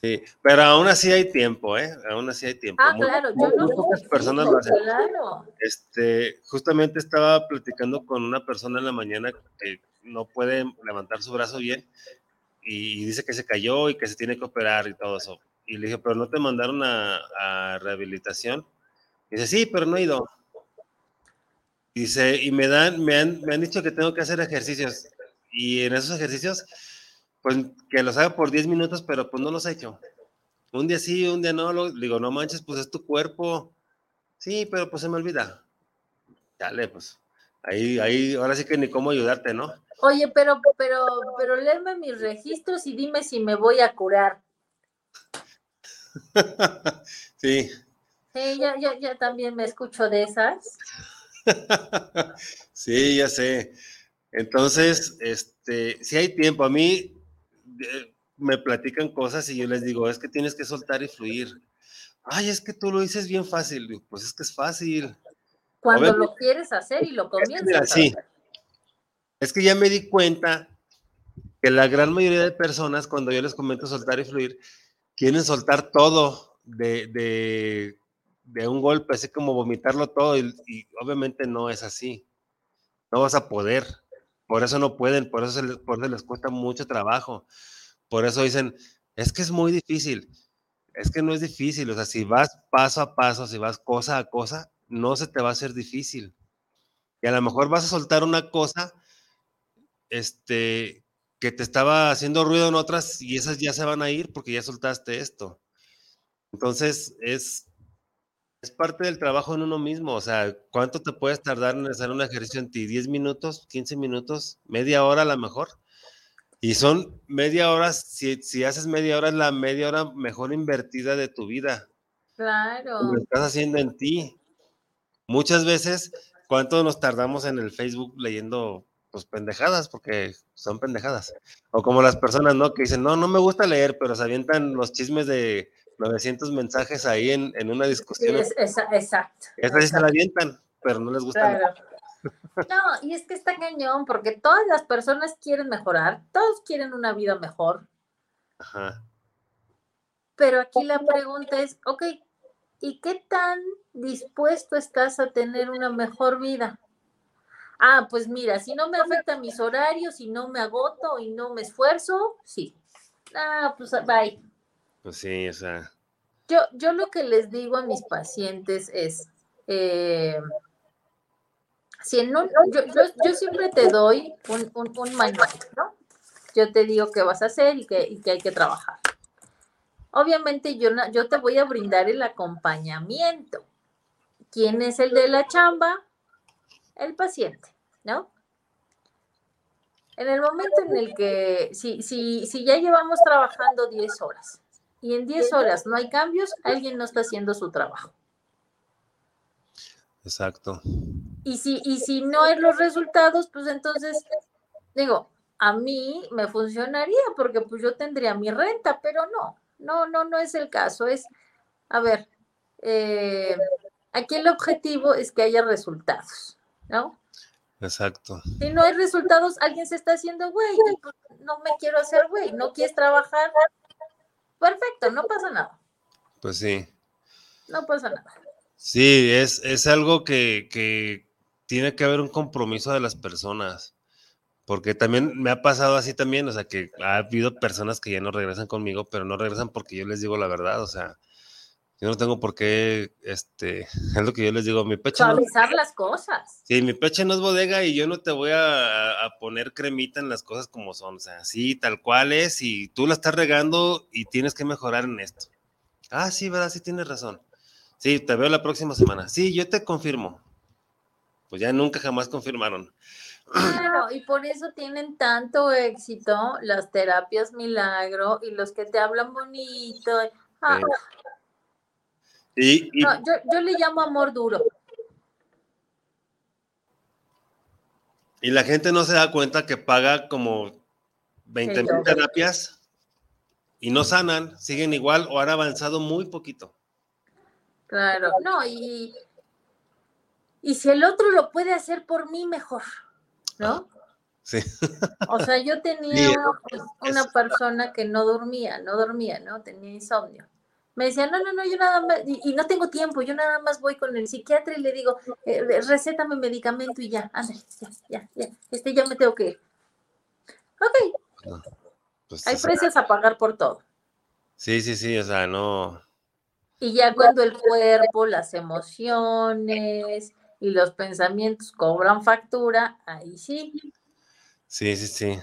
Sí, pero aún así hay tiempo, ¿eh? Aún así hay tiempo. Ah, claro, yo no. Muchas personas lo hacen. Claro. Este, justamente estaba platicando con una persona en la mañana que no puede levantar su brazo bien y dice que se cayó y que se tiene que operar y todo eso. Y le dije, pero no te mandaron a, a rehabilitación. Y dice, sí, pero no he ido. Dice, y me dan, me han, me han dicho que tengo que hacer ejercicios. Y en esos ejercicios, pues que los haga por 10 minutos, pero pues no los he hecho. Un día sí, un día no. Lo, digo, no manches, pues es tu cuerpo. Sí, pero pues se me olvida. Dale, pues. Ahí, ahí, ahora sí que ni cómo ayudarte, ¿no? Oye, pero, pero, pero léeme mis registros y dime si me voy a curar. <laughs> sí. Sí, ya, ya, ya también me escucho de esas. <laughs> sí, ya sé. Entonces, este, si hay tiempo, a mí me platican cosas y yo les digo, es que tienes que soltar y fluir. Ay, es que tú lo dices bien fácil. pues es que es fácil. Cuando lo quieres hacer y lo comienzas. sí. Es que ya me di cuenta que la gran mayoría de personas, cuando yo les comento soltar y fluir, quieren soltar todo de, de, de un golpe, así como vomitarlo todo, y, obviamente no es así. No vas a poder. Por eso no pueden, por eso, les, cuesta mucho trabajo. Por eso dicen, es que es muy difícil. Es que no es difícil. O sea, si vas paso a paso, si vas cosa a cosa, no se te va a hacer difícil. Y a lo mejor vas a soltar una cosa este, que te estaba haciendo ruido en otras y esas ya se van a ir porque ya soltaste esto. Entonces, es, es parte del trabajo en uno mismo. O sea, ¿cuánto te puedes tardar en hacer un ejercicio en ti? ¿10 minutos? ¿15 minutos? ¿Media hora a lo mejor? Y son media hora, si, si haces media hora, es la media hora mejor invertida de tu vida. Claro. Lo estás haciendo en ti. Muchas veces, ¿cuánto nos tardamos en el Facebook leyendo pues pendejadas? Porque son pendejadas. O como las personas, ¿no? Que dicen, no, no me gusta leer, pero se avientan los chismes de 900 mensajes ahí en, en una discusión. Sí, es, exacto. Esas sí se la avientan, pero no les gusta. Claro. No, y es que está cañón, porque todas las personas quieren mejorar, todos quieren una vida mejor. Ajá. Pero aquí la pregunta es, ok, ¿y qué tan dispuesto estás a tener una mejor vida? Ah, pues mira, si no me afecta mis horarios, si no me agoto y no me esfuerzo, sí. Ah, pues bye. Pues. Yo, yo lo que les digo a mis pacientes es, eh, si en yo, yo, siempre te doy un, un, manual, ¿no? Yo te digo qué vas a hacer y que, y que hay que trabajar. Obviamente yo, yo te voy a brindar el acompañamiento. ¿Quién es el de la chamba? El paciente, ¿no? En el momento en el que, si, si, si ya llevamos trabajando 10 horas y en 10 horas no hay cambios, alguien no está haciendo su trabajo. Exacto. Y si, y si no es los resultados, pues entonces, digo, a mí me funcionaría porque pues yo tendría mi renta, pero no, no, no, no es el caso. Es, a ver, eh, aquí el objetivo es que haya resultados, ¿no? Exacto. Si no hay resultados, alguien se está haciendo güey, pues, no me quiero hacer güey, no quieres trabajar, perfecto, no pasa nada. Pues sí. No pasa nada. Sí, es, es algo que, que tiene que haber un compromiso de las personas. Porque también me ha pasado así también, o sea, que ha habido personas que ya no regresan conmigo, pero no regresan porque yo les digo la verdad, o sea, yo no tengo por qué, este, <laughs> es lo que yo les digo, mi pecho no, las cosas. Sí, mi pecho no es bodega y yo no te voy a, a, poner cremita en las cosas como son, o sea, sí, tal cual es, y tú la estás regando y tienes que mejorar en esto. Ah, sí, verdad, sí tienes razón. Sí, te veo la próxima semana. Sí, yo te confirmo. Pues ya nunca jamás confirmaron. Claro, y por eso tienen tanto éxito las terapias milagro y los que te hablan bonito. Ah. Y, yo, le llamo amor duro. Y la gente no se da cuenta que paga como 20 mil terapias y no sanan, siguen igual o han avanzado muy poquito. Claro, no, y, y si el otro lo puede hacer por mí, mejor, ¿no? Sí. O sea, yo tenía <laughs> una, persona que no dormía, no dormía, ¿no? Tenía insomnio. Me decía, no, no, no, yo nada más, y, no tengo tiempo, yo nada más voy con el psiquiatra y le digo, eh, recétame medicamento y ya, ándale, ya, ya, ya, este ya me tengo que ir. Ok. Ah, pues, Hay precios a pagar por todo. Sí, sí, sí, o sea, no, y ya cuando el cuerpo, las emociones, y los pensamientos cobran factura, ahí sí. Sí, sí, sí.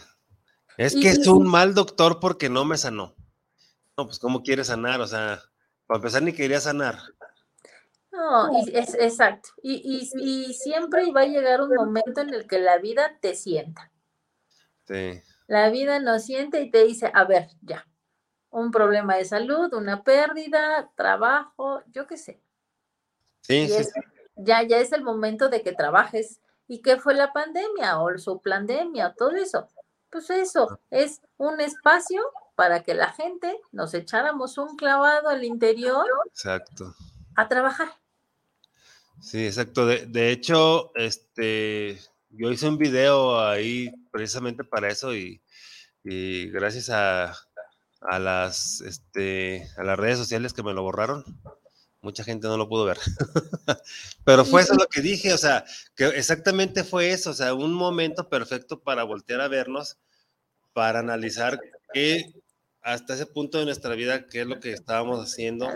Es que es un mal doctor porque no me sanó. No, pues ¿cómo quiere sanar? O sea, para empezar ni quería sanar. No, es, exacto. Y, y, siempre va a llegar un momento en el que la vida te sienta. Sí. La vida nos siente y te dice, a ver, ya, un problema de salud, una pérdida, trabajo, yo qué sé. Sí, sí, Ya, ya es el momento de que trabajes. ¿Y qué fue la pandemia o su pandemia o todo eso? Pues eso, es un espacio para que la gente nos echáramos un clavado al interior. Exacto. A trabajar. Sí, exacto. De, de hecho, este, yo hice un video ahí precisamente para eso y, y gracias a, a las, este, a las redes sociales que me lo borraron. Mucha gente no lo pudo ver. <laughs> Pero fue eso lo que dije, o sea, que exactamente fue eso, o sea, un momento perfecto para voltear a vernos, para analizar qué, hasta ese punto de nuestra vida, qué es lo que estábamos haciendo,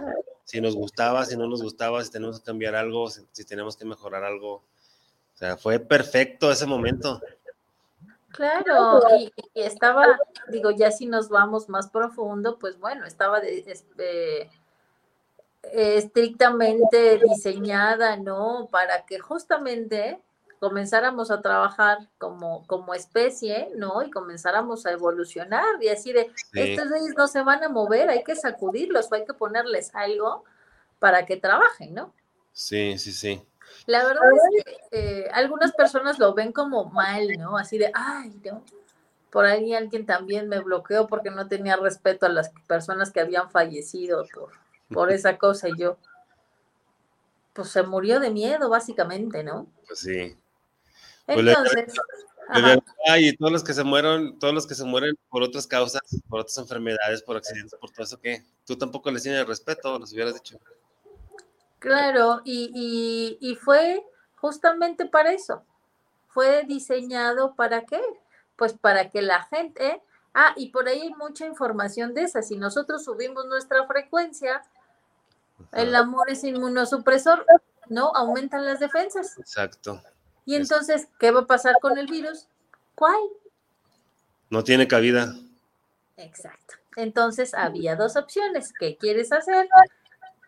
si nos gustaba, si no nos gustaba, si tenemos que cambiar algo, si, tenemos que mejorar algo. O sea, fue perfecto ese momento. Claro, y, estaba, digo, ya si nos vamos más profundo, pues bueno, estaba eh, estrictamente diseñada, ¿no? Para que justamente comenzáramos a trabajar como, como especie, ¿no? Y comenzáramos a evolucionar y así de, estos reyes no se van a mover, hay que sacudirlos, hay que ponerles algo para que trabajen, ¿no? Sí, sí, sí. La verdad es que eh, algunas personas lo ven como mal, ¿no? Así de, ay, no. Por ahí alguien también me bloqueó porque no tenía respeto a las personas que habían fallecido por, por <laughs> esa cosa y yo, pues se murió de miedo, básicamente, ¿no? Pues Pues Entonces, y todos los que se mueren, todos los que se mueren por otras causas, por otras enfermedades, por accidentes, por todo eso, ¿qué? Tú tampoco les tienes respeto, los hubieras dicho. Claro, y, y, fue justamente para eso. Fue diseñado para qué? Pues para que la gente, ah, y por ahí hay mucha información de esa. Si nosotros subimos nuestra frecuencia, el amor es inmunosupresor, ¿no? Aumentan las defensas. Exacto. Y entonces, ¿qué va a pasar con el virus? ¿Cuál? No tiene cabida. Exacto. Entonces había dos opciones. ¿Qué quieres hacer?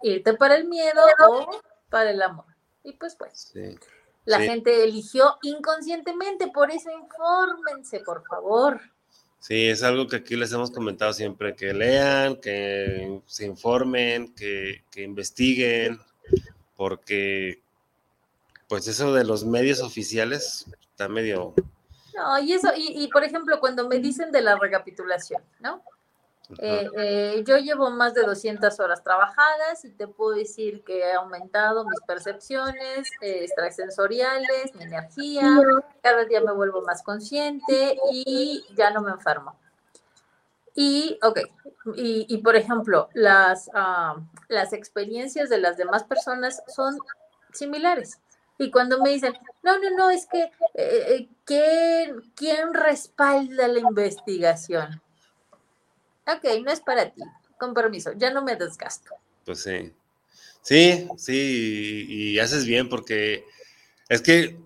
irte para el miedo o para el amor. Y pues pues. La gente eligió inconscientemente, por eso infórmense, por favor. Sí, es algo que aquí les hemos comentado siempre, que lean, que se informen, que, que investiguen, porque pues eso de los medios oficiales está medio... No, y eso, y, y por ejemplo, cuando me dicen de la recapitulación, ¿no? Eh, eh, yo llevo más de 200 horas trabajadas y te puedo decir que he aumentado mis percepciones eh, extrasensoriales, mi energía, cada día me vuelvo más consciente y ya no me enfermo. Y, ok, y, por ejemplo, las, ah, las experiencias de las demás personas son similares. Y cuando me dicen, no, no, no, es que, ¿quién, ¿quién respalda la investigación? ok, no es para ti, con permiso, ya no me desgasto. Pues sí, sí, sí, y, haces bien porque es que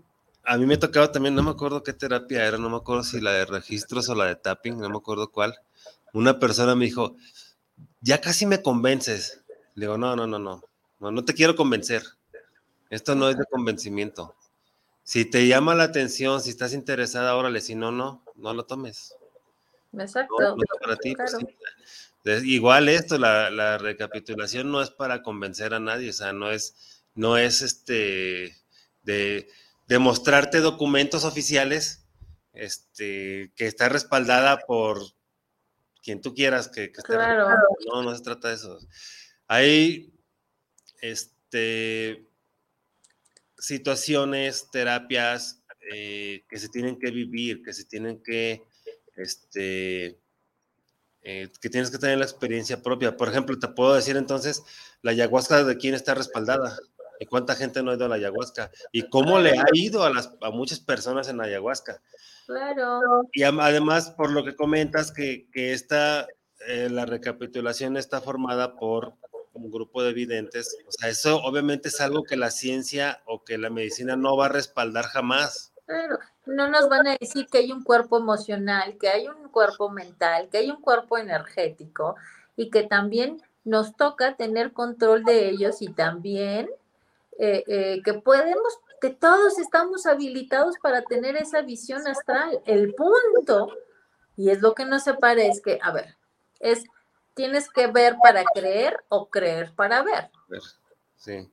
a mí me tocaba también, no me acuerdo qué terapia era, no me acuerdo si la de registros o la de tapping, no me acuerdo cuál. Una persona me dijo, ya casi me convences. Le digo, no, no, no, no, no, no te quiero convencer. Esto no es de convencimiento. Si te llama la atención, si estás interesada, órale, si no, no, no lo tomes. Exacto. Pues, igual esto, la, recapitulación no es para convencer a nadie, o sea, no es, no es este de demostrarte documentos oficiales este, que está respaldada por quien tú quieras que, esté claro. No, no se trata de eso. Hay este, situaciones, terapias eh, que se tienen que vivir, que se tienen que este, eh, que tienes que tener la experiencia propia. Por ejemplo, te puedo decir entonces, la ayahuasca de quién está respaldada y cuánta gente no ha ido a la ayahuasca y cómo le ha ido a, las, a muchas personas en la ayahuasca. Claro. Y además, por lo que comentas, que, que esta, eh, la recapitulación está formada por un grupo de videntes, o sea, eso obviamente es algo que la ciencia o que la medicina no va a respaldar jamás. Claro, no nos van a decir que hay un cuerpo emocional, que hay un cuerpo mental, que hay un cuerpo energético y que también nos toca tener control de ellos y también eh, eh, que podemos, que todos estamos habilitados para tener esa visión astral. El punto, y es lo que nos separa, es que, a ver, es, tienes que ver para creer o creer para ver. Sí.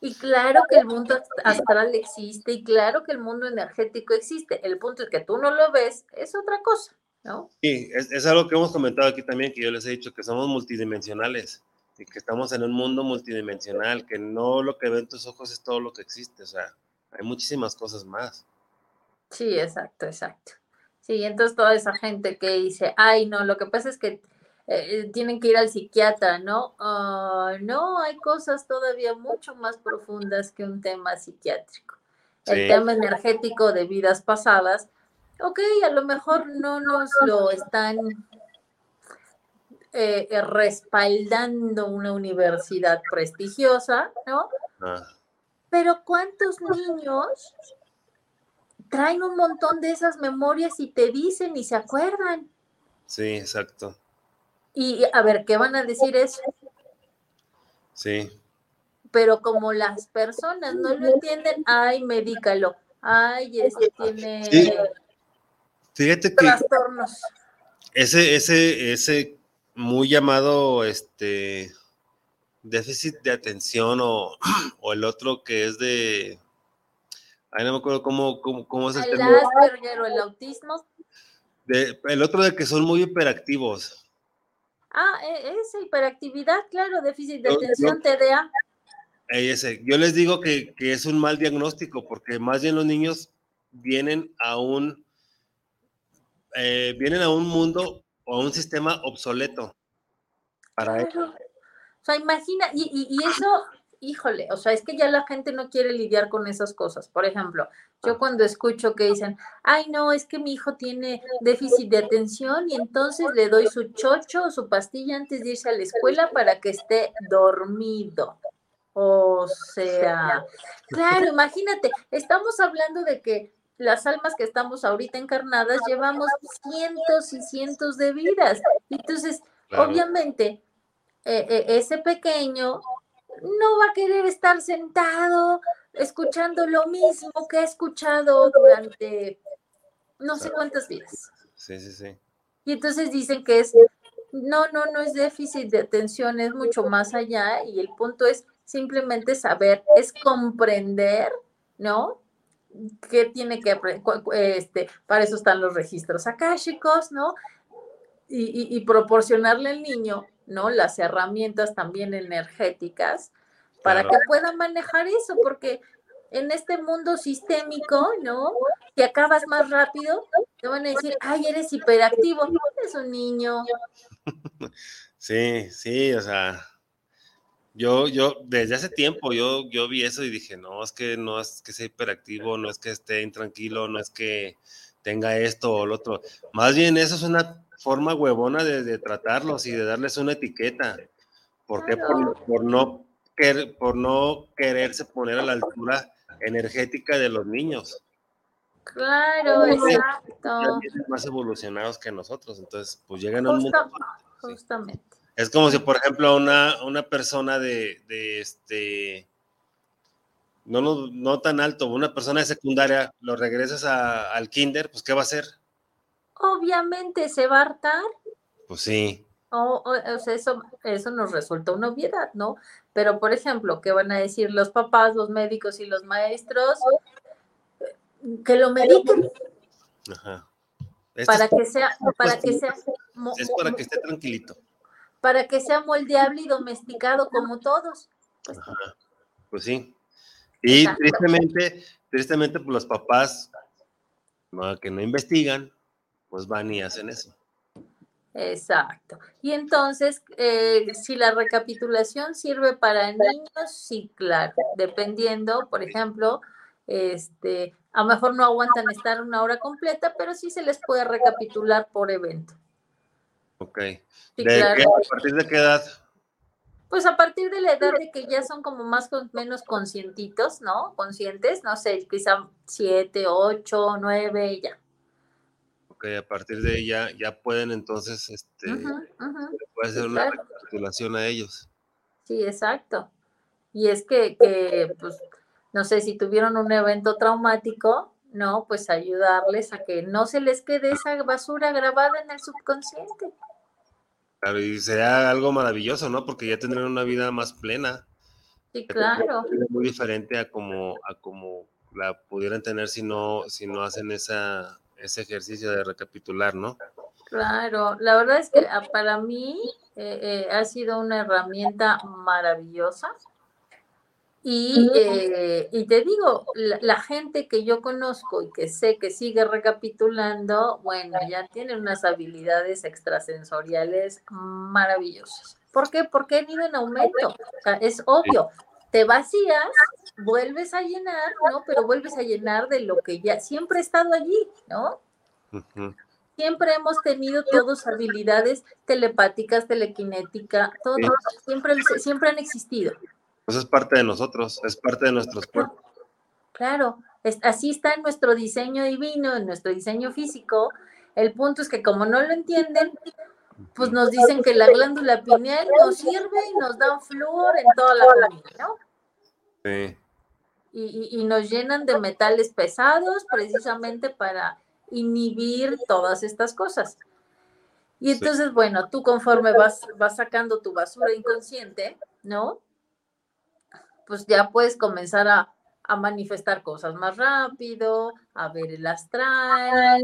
Y claro que el mundo astral existe y claro que el mundo energético existe. El punto es que tú no lo ves, es otra cosa, ¿no? Sí, es, es algo que hemos comentado aquí también, que yo les he dicho, que somos multidimensionales y que estamos en un mundo multidimensional, que no lo que ven tus ojos es todo lo que existe, o sea, hay muchísimas cosas más. Sí, exacto, exacto. Sí, entonces toda esa gente que dice, ay, no, lo que pasa es que eh, tienen que ir al psiquiatra, ¿no? Ah, no, hay cosas todavía mucho más profundas que un tema psiquiátrico. El tema energético de vidas pasadas, ok, a lo mejor no nos lo están eh, eh, respaldando una universidad prestigiosa, ¿no? Ah. Pero ¿cuántos niños traen un montón de esas memorias y te dicen y se acuerdan? Sí, exacto. Y a ver, ¿qué van a decir eso? Sí. Pero como las personas no lo entienden, ay, medícalo. Ay, este tiene Fíjate que trastornos. Ese, ese, ese muy llamado este déficit de atención o, <clears throat> o, el otro que es de ay no me acuerdo cómo, cómo, cómo es el, el Asperger o el autismo de, el otro de que son muy hiperactivos ah e, esa hiperactividad claro déficit de atención TDA ese. yo les digo que, que es un mal diagnóstico porque más bien los niños vienen a un eh, vienen a un mundo o un sistema obsoleto para eso. O sea, imagina, y, y, eso, híjole, o sea, es que ya la gente no quiere lidiar con esas cosas. Por ejemplo, yo ah. cuando escucho que dicen, ay, no, es que mi hijo tiene déficit de atención y entonces le doy su chocho o su pastilla antes de irse a la escuela para que esté dormido. O sea, claro, imagínate, estamos hablando de que las almas que estamos ahorita encarnadas llevamos cientos y cientos de vidas. Entonces, obviamente, eh, eh, ese pequeño no va a querer estar sentado escuchando lo mismo que ha escuchado durante no sé cuántas vidas. Sí, sí, sí. Y entonces dicen que es, no, no, no es déficit de atención, es mucho más allá y el punto es simplemente saber, es comprender, ¿no? ¿Qué tiene que este, para eso están los registros akáshicos, ¿no? Y, proporcionarle al niño, ¿no? Las herramientas también energéticas para que pueda manejar eso, porque en este mundo sistémico, ¿no? Que acabas más rápido, te van a decir, ay, eres hiperactivo, es un niño. <laughs> Sí, sí, o sea, yo, yo, desde hace tiempo, yo, yo vi eso y dije, no, es que no es que sea hiperactivo, no es que esté intranquilo, no es que tenga esto o lo otro. Más bien, eso es una forma huevona de, tratarlos y de darles una etiqueta. ¿Por qué? Por, no querer, por no quererse poner a la altura energética de los niños. Claro, exacto. Más evolucionados que nosotros, entonces, pues llegan a un mundo. Justamente. Es como si, por ejemplo, una, una persona de, de este, no, no, no, tan alto, una persona de secundaria, lo regresas al kinder, pues ¿qué va a hacer? Obviamente se va a hartar. Pues sí. O, o, sea, eso, eso nos resulta una obviedad, ¿no? Pero, por ejemplo, ¿qué van a decir los papás, los médicos y los maestros? Que lo mediquen. Ajá. para que sea, para que sea. Es para que esté tranquilito para que sea moldeable y domesticado como todos. Pues, pues sí. Y tristemente, tristemente, pues los papás que no investigan, pues van y hacen eso. Exacto. Y entonces, eh, si la recapitulación sirve para niños, sí, claro, dependiendo, por ejemplo, este, a lo mejor no aguantan estar una hora completa, pero sí se les puede recapitular por evento. Ok. ¿De ¿A partir de qué edad? pues a partir de la edad de que ya son como más o menos conscientitos, ¿no? Conscientes, no sé, quizá siete, ocho, nueve, ya. Ok, a partir de ahí ya, ya pueden entonces, este, puede hacer una recapitulación a ellos. Sí, exacto. Y es que, que, pues, no sé, si tuvieron un evento traumático, ¿no? Pues ayudarles a que no se les quede esa basura grabada en el subconsciente. Claro, y sería algo maravilloso, ¿no? Porque ya tendrán una vida más plena. Sí, claro. Muy diferente a como, a como la pudieran tener si no, si no hacen esa, ese ejercicio de recapitular, ¿no? Claro, la verdad es que ah, para mí eh, eh, ha sido una herramienta maravillosa y, eh, y te digo, la, gente que yo conozco y que sé que sigue recapitulando, bueno, ya tiene unas habilidades extrasensoriales maravillosas. ¿Por qué? Porque han ido en aumento. O sea, es obvio. Te vacías, vuelves a llenar, ¿no? Pero vuelves a llenar de lo que ya siempre ha estado allí, ¿no? Siempre hemos tenido todos habilidades telepáticas, telequinética, todo, siempre, siempre han existido pues es parte de nosotros, es parte de nuestros cuerpos. Claro, así está en nuestro diseño divino, en nuestro diseño físico. El punto es que como no lo entienden, pues nos dicen que la glándula pineal nos sirve y nos da un flúor en toda la comida, ¿no? Sí. Y, y, nos llenan de metales pesados precisamente para inhibir todas estas cosas. Y entonces, bueno, tú conforme vas, vas sacando tu basura inconsciente, ¿no? pues ya puedes comenzar a, manifestar cosas más rápido, a ver el astral,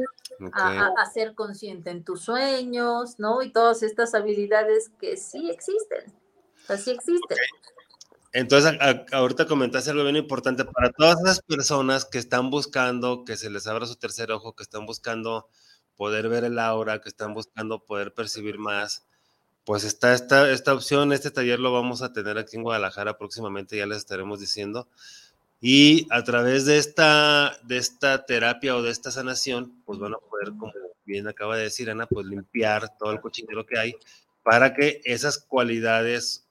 a, ser consciente en tus sueños, ¿no? Y todas estas habilidades que sí existen, o sea, sí existen. Entonces, ahorita comentaste algo bien importante para todas esas personas que están buscando que se les abra su tercer ojo, que están buscando poder ver el aura, que están buscando poder percibir más pues está esta, esta opción, este taller lo vamos a tener aquí en Guadalajara próximamente, ya les estaremos diciendo. Y a través de esta, de esta terapia o de esta sanación, pues van a poder, como bien acaba de decir Ana, pues limpiar todo el cochinero que hay para que esas cualidades,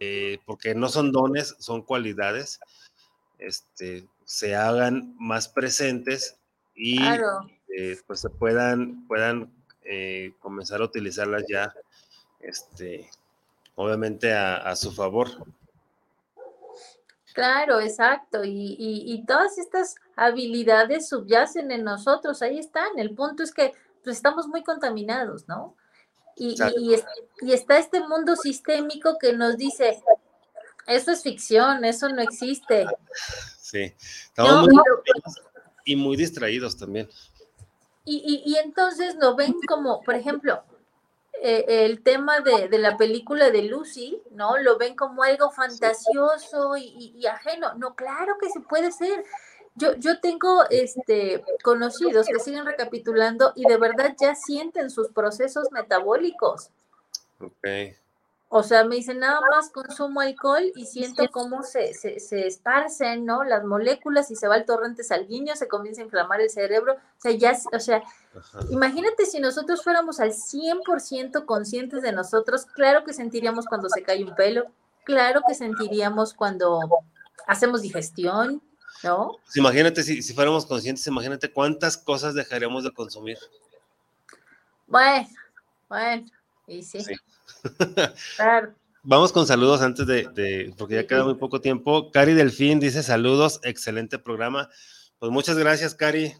eh, porque no son dones, son cualidades, este, se hagan más presentes y eh, pues se puedan, puedan eh, comenzar a utilizarlas ya este, obviamente a, su favor. Claro, exacto. Y, todas estas habilidades subyacen en nosotros, ahí están. El punto es que pues, estamos muy contaminados, ¿no? Y, y, está este mundo sistémico que nos dice, eso es ficción, eso no existe. Sí, estamos muy y muy distraídos también. Y, entonces lo ven como, por ejemplo, eh, el tema de, la película de Lucy, ¿no? Lo ven como algo fantasioso y, ajeno. No, claro que se puede ser. Yo, yo tengo este, conocidos que siguen recapitulando y de verdad ya sienten sus procesos metabólicos. Ok. O sea, me dicen nada más consumo alcohol y siento cómo se, se, esparcen, ¿no? Las moléculas y se va el torrente sanguíneo, se comienza a inflamar el cerebro. O sea, ya, o sea, imagínate si nosotros fuéramos al 100% conscientes de nosotros, claro que sentiríamos cuando se cae un pelo, claro que sentiríamos cuando hacemos digestión, ¿no? Pues imagínate si, si fuéramos conscientes, imagínate cuántas cosas dejaríamos de consumir. Bueno, bueno, y sí. <laughs> Vamos con saludos antes de, porque ya queda muy poco tiempo. Cari Delfín dice saludos, excelente programa. Pues muchas gracias, Cari.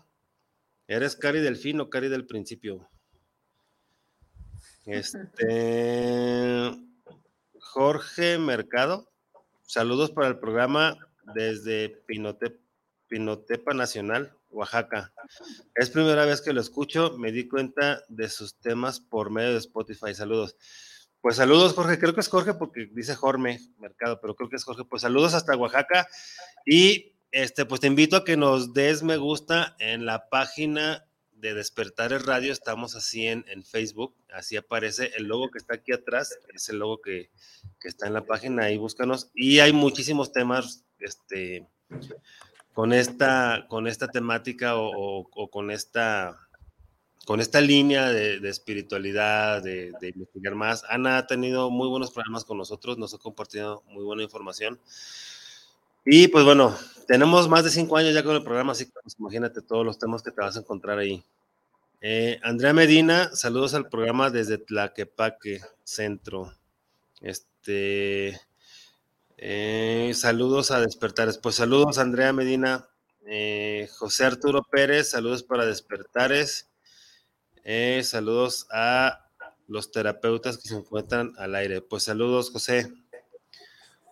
¿Eres Cari Delfín o Cari del principio? <laughs> Este Jorge Mercado, saludos para el programa desde Pinotepa Nacional, Oaxaca. Es primera vez que lo escucho, me di cuenta de sus temas por medio de Spotify. Saludos. Pues saludos, Jorge. Creo que es Jorge porque dice Jorge Mercado, pero creo que es Jorge. Pues saludos hasta Oaxaca. Y este, pues te invito a que nos des me gusta en la página de Despertar el Radio. Estamos así en, en Facebook. Así aparece el logo que está aquí atrás. Es el logo que, está en la página. Ahí búscanos. Y hay muchísimos temas este, con, esta, con esta temática o con esta con esta línea de, espiritualidad, de, investigar más. Ana ha tenido muy buenos programas con nosotros, nos ha compartido muy buena información. Y pues bueno, tenemos más de cinco años ya con el programa, así que pues, imagínate todos los temas que te vas a encontrar ahí. Eh, Andrea Medina, saludos al programa desde Tlaquepaque Centro. Este, eh, saludos a Despertares. Pues saludos, Andrea Medina. Eh, José Arturo Pérez, saludos para Despertares. Eh, saludos a los terapeutas que se encuentran al aire. Pues saludos, José.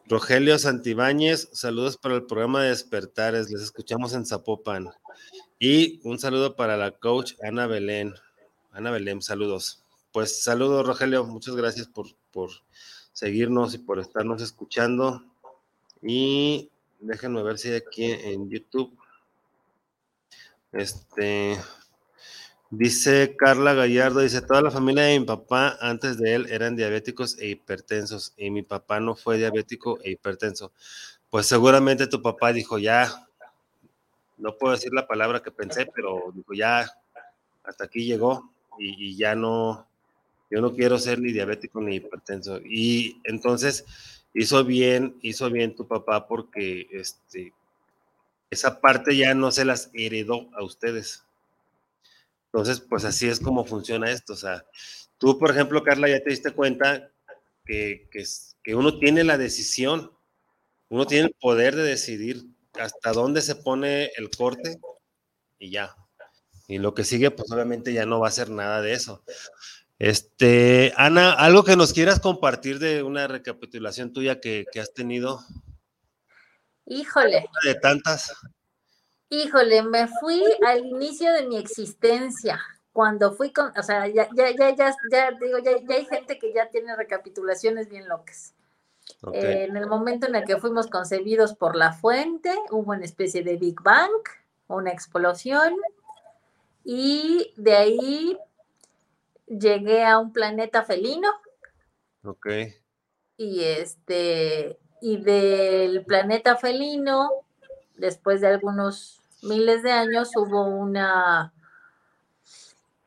Rogelio Santibáñez, saludos para el programa de Despertares. Les escuchamos en Zapopan. Y un saludo para la coach Ana Belén. Ana Belén, saludos. Pues saludos, Rogelio. Muchas gracias por, por seguirnos y por estarnos escuchando. Y déjenme ver si hay aquí en YouTube. Este, Dice Carla Gallardo, dice, toda la familia de mi papá antes de él eran diabéticos e hipertensos y mi papá no fue diabético e hipertenso. Pues seguramente tu papá dijo, ya, no puedo decir la palabra que pensé, pero dijo, ya, hasta aquí llegó y, y ya no, yo no quiero ser ni diabético ni hipertenso. Y entonces hizo bien, hizo bien tu papá porque este, esa parte ya no se las heredó a ustedes entonces, pues así es como funciona esto. O sea, tú, por ejemplo, Carla, ya te diste cuenta que, que, uno tiene la decisión, uno tiene el poder de decidir hasta dónde se pone el corte y ya. Y lo que sigue, pues obviamente ya no va a ser nada de eso. Este, Ana, algo que nos quieras compartir de una recapitulación tuya que, que has tenido. Híjole. De tantas. Híjole, me fui al inicio de mi existencia, cuando fui con, o sea, ya, ya, ya, ya, ya digo, ya, ya hay gente que ya tiene recapitulaciones bien locas. en el momento en el que fuimos concebidos por la fuente, hubo una especie de Big Bang, una explosión, y de ahí llegué a un planeta felino. Ok. Y este, y del planeta felino después de algunos miles de años, hubo una,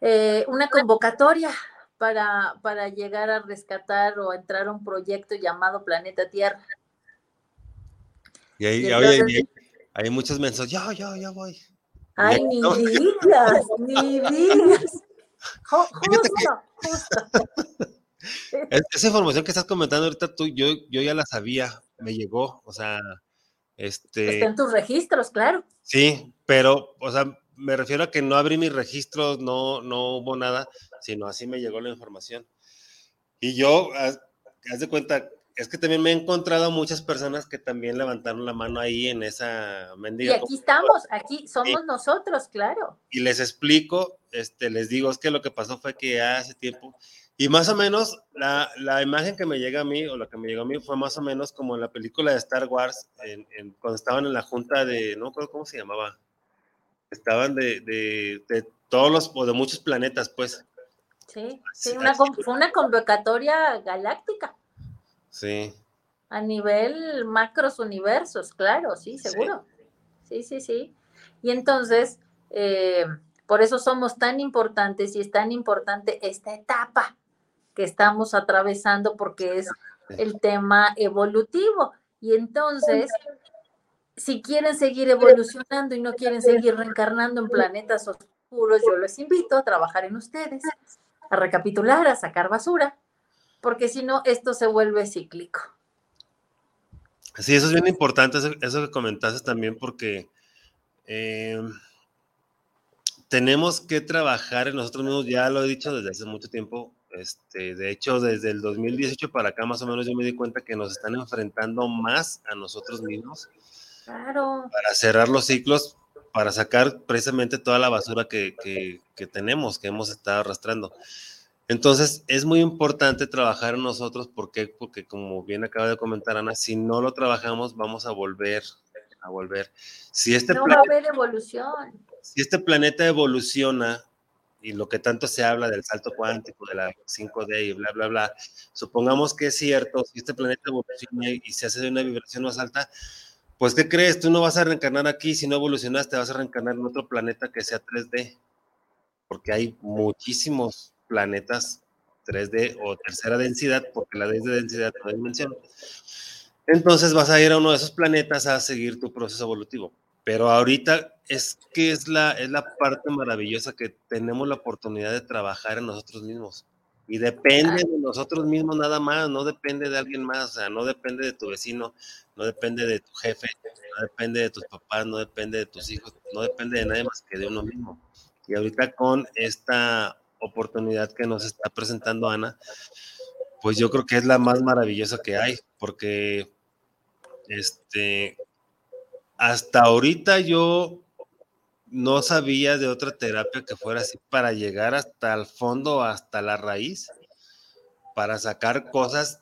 eh, una convocatoria para, para llegar a rescatar o entrar a un proyecto llamado Planeta Tierra. Y ahí, hay muchos mensajes, yo, yo, yo voy. Ay, ni digas, ni digas. <laughs> Justo, justo. <laughs> Esa información que estás comentando ahorita tú, yo, yo ya la sabía, me llegó, o sea, este, Está en tus registros, claro. Sí, pero, o sea, me refiero a que no abrí mis registros, no, no hubo nada, sino así me llegó la información. Y yo, haz, de cuenta, es que también me he encontrado muchas personas que también levantaron la mano ahí en esa mendiga. Y aquí estamos, aquí somos nosotros, claro. Y les explico, este, les digo, es que lo que pasó fue que hace tiempo y más o menos la, la, imagen que me llega a mí, o lo que me llegó a mí, fue más o menos como en la película de Star Wars, en, cuando estaban en la junta de, no recuerdo cómo se llamaba, estaban de, de, de, todos los, o de muchos planetas, pues. Sí, sí una, fue una convocatoria galáctica. Sí. A nivel macros universos, claro, sí, seguro. Sí, sí, sí. Y entonces, eh, por eso somos tan importantes y es tan importante esta etapa que estamos atravesando porque es el tema evolutivo. Y entonces, si quieren seguir evolucionando y no quieren seguir reencarnando en planetas oscuros, yo les invito a trabajar en ustedes, a recapitular, a sacar basura, porque si no, esto se vuelve cíclico. Sí, eso es bien importante, eso, que comentaste también, porque eh, tenemos que trabajar en nosotros mismos, ya lo he dicho desde hace mucho tiempo, este, de hecho, desde el 2018 para acá, más o menos, yo me di cuenta que nos están enfrentando más a nosotros mismos. Claro. Para cerrar los ciclos, para sacar precisamente toda la basura que, que, tenemos, que hemos estado arrastrando. Entonces, es muy importante trabajar en nosotros. ¿Por qué? Porque, como bien acaba de comentar Ana, si no lo trabajamos, vamos a volver a volver. Si este no va a haber evolución. Si este planeta evoluciona y lo que tanto se habla del salto cuántico, de la 5D y bla, bla, bla, supongamos que es cierto, si este planeta evoluciona y se hace de una vibración más alta, pues ¿qué crees? Tú no vas a reencarnar aquí, si no evolucionaste, vas a reencarnar en otro planeta que sea 3D. porque hay muchísimos planetas 3D o tercera densidad, porque la de densidad no dimensión. Entonces vas a ir a uno de esos planetas a seguir tu proceso evolutivo. Pero ahorita es que es la, es la parte maravillosa que tenemos la oportunidad de trabajar en nosotros mismos. Y depende de nosotros mismos nada más, no depende de alguien más, o sea, no depende de tu vecino, no depende de tu jefe, no depende de tus papás, no depende de tus hijos, no depende de nadie más que de uno mismo. Y ahorita con esta oportunidad que nos está presentando Ana, pues yo creo que es la más maravillosa que hay, porque este, hasta ahorita yo no sabía de otra terapia que fuera así para llegar hasta el fondo, hasta la raíz, para sacar cosas,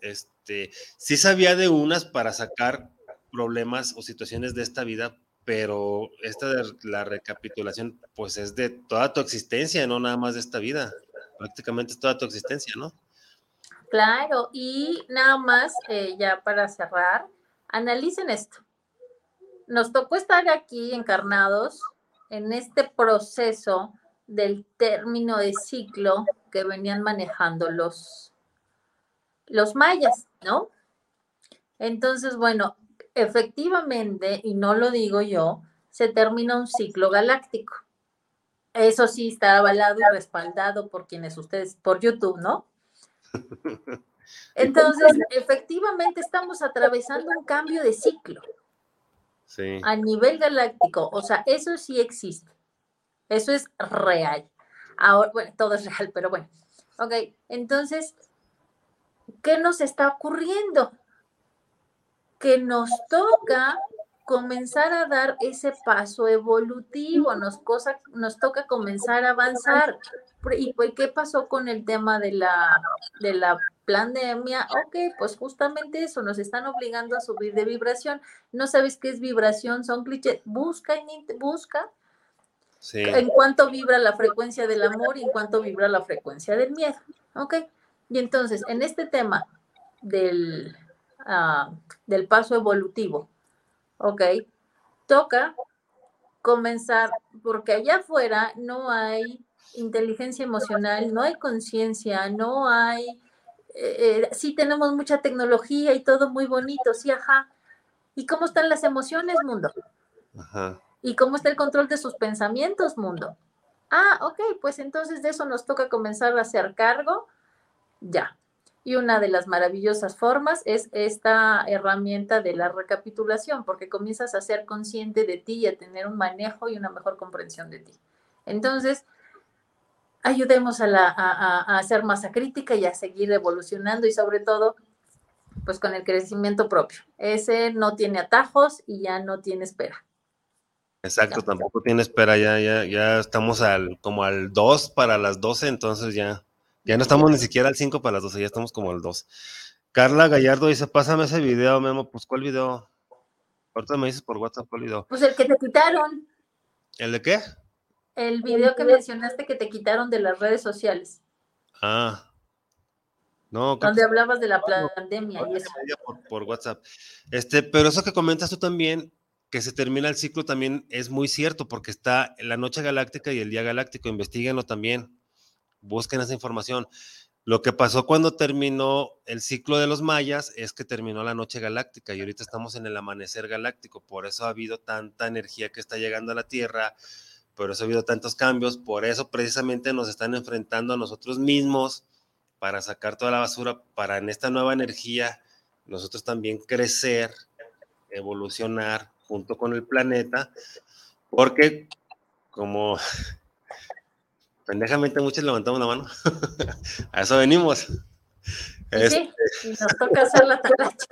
este, sí sabía de unas para sacar problemas o situaciones de esta vida, pero esta de la recapitulación, pues es de toda tu existencia, no nada más de esta vida, prácticamente es toda tu existencia, ¿no? Claro, y nada más, eh, ya para cerrar, analicen esto nos tocó estar aquí encarnados en este proceso del término de ciclo que venían manejando los, los mayas, ¿no? Entonces, bueno, efectivamente, y no lo digo yo, se termina un ciclo galáctico. Eso sí está avalado y respaldado por quienes ustedes, por YouTube, ¿no? <laughs> Entonces, efectivamente estamos atravesando un cambio de ciclo a nivel galáctico. O sea, eso sí existe. Eso es real. Ahora, bueno, todo es real, pero bueno. Ok, entonces, ¿qué nos está ocurriendo? Que nos toca comenzar a dar ese paso evolutivo, nos, cosa, nos toca comenzar a avanzar. ¿Y pues, qué pasó con el tema de la, de la pandemia? Ok, pues justamente eso, nos están obligando a subir de vibración. No sabes qué es vibración, son clichés. Busca, busca. En cuánto vibra la frecuencia del amor y en cuánto vibra la frecuencia del miedo. Ok. Y entonces, en este tema del, ah, del paso evolutivo, ok, toca comenzar, porque allá afuera no hay inteligencia emocional, no hay conciencia, no hay, eh, eh, sí tenemos mucha tecnología y todo muy bonito, sí, ajá. ¿Y cómo están las emociones, mundo? Ajá. ¿Y cómo está el control de sus pensamientos, mundo? Ah, ok, pues entonces de eso nos toca comenzar a hacer cargo ya. Y una de las maravillosas formas es esta herramienta de la recapitulación, porque comienzas a ser consciente de ti y a tener un manejo y una mejor comprensión de ti. Entonces, ayudemos a, la, a, hacer masa crítica y a seguir evolucionando y sobre todo, pues con el crecimiento propio. Ese no tiene atajos y ya no tiene espera. Exacto, tampoco tiene espera, ya, ya, ya estamos al, como al 2 para las 12, entonces ya, ya no estamos ni siquiera al 5 para las 12, ya estamos como al 2. Carla Gallardo dice, pásame ese video, Memo, pues ¿cuál video? Ahorita me dices por WhatsApp cuál video. Pues el que te quitaron. ¿El de qué? el video que mencionaste que te quitaron de las redes sociales. Ah. No, donde hablabas de la pandemia y eso. Por, WhatsApp. Este, pero eso que comentas tú también, que se termina el ciclo también es muy cierto, porque está la noche galáctica y el día galáctico. Investíguenlo también. Busquen esa información. Lo que pasó cuando terminó el ciclo de los mayas es que terminó la noche galáctica y ahorita estamos en el amanecer galáctico. Por eso ha habido tanta energía que está llegando a la Tierra por eso ha habido tantos cambios, por eso precisamente nos están enfrentando a nosotros mismos para sacar toda la basura, para en esta nueva energía nosotros también crecer, evolucionar junto con el planeta, porque como pendejamente muchos levantamos la mano, <laughs> a eso venimos. Sí, este nos toca hacer la <laughs> talacha.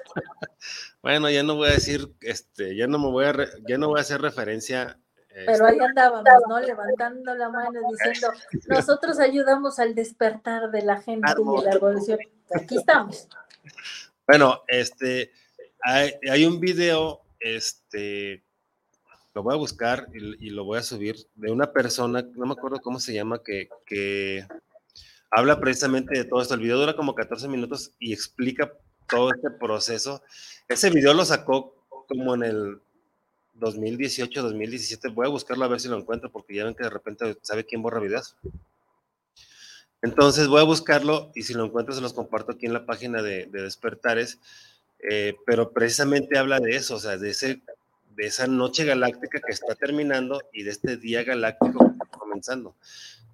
Bueno, ya no voy a decir, este, ya no me voy a, ya no voy a hacer referencia pero ahí andábamos, ¿no? Levantando la mano diciendo, nosotros ayudamos al despertar de la gente y la evolución. Aquí estamos. Bueno, este, hay, un video, este, lo voy a buscar y, lo voy a subir, de una persona, no me acuerdo cómo se llama, que, que habla precisamente de todo esto. El video dura como 14 minutos y explica todo este proceso. Ese video lo sacó como en el 2018, 2017. Voy a buscarlo a ver si lo encuentro, porque ya ven que de repente sabe quién borra videos. Entonces voy a buscarlo y si lo encuentro se los comparto aquí en la página de, Despertares. Eh, pero precisamente habla de eso, o sea, de, ese, de esa noche galáctica que está terminando y de este día galáctico que está comenzando.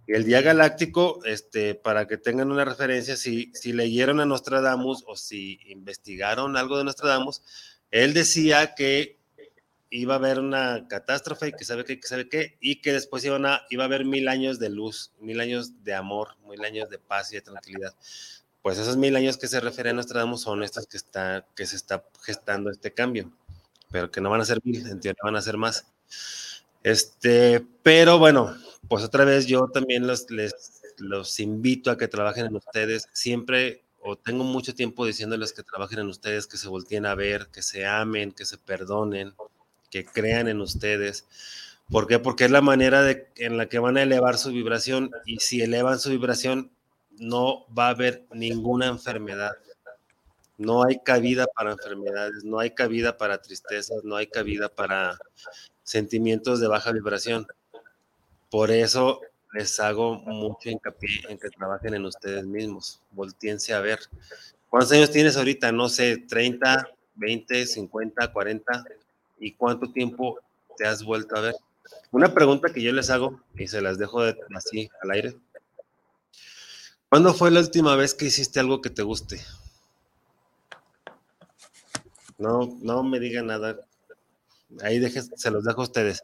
Y el día galáctico, este, para que tengan una referencia, si, si leyeron a Nostradamus o si investigaron algo de Nostradamus, él decía que iba a haber una catástrofe que sabe qué, que sabe qué, y que después iban a, iba a haber mil años de luz, mil años de amor, mil años de paz y de tranquilidad. Pues esos mil años que se refiere a Nostradamus son estos que, está, que se está gestando este cambio, pero que no van a ser mil, en van a ser más. Este, pero bueno, pues otra vez yo también los, les, los invito a que trabajen en ustedes. Siempre o tengo mucho tiempo diciéndoles que trabajen en ustedes, que se volteen a ver, que se amen, que se perdonen, que crean en ustedes. ¿Por qué? Porque es la manera de, en la que van a elevar su vibración y si elevan su vibración no va a haber ninguna enfermedad. No hay cabida para enfermedades, no hay cabida para tristezas, no hay cabida para sentimientos de baja vibración. Por eso les hago mucho hincapié en que trabajen en ustedes mismos. Voltiense a ver. ¿Cuántos años tienes ahorita? No sé, 30, 20, 50, 40. ¿Y cuánto tiempo te has vuelto a ver? Una pregunta que yo les hago y se las dejo así al aire. ¿Cuándo fue la última vez que hiciste algo que te guste? No, no me digan nada. Ahí se los dejo a ustedes.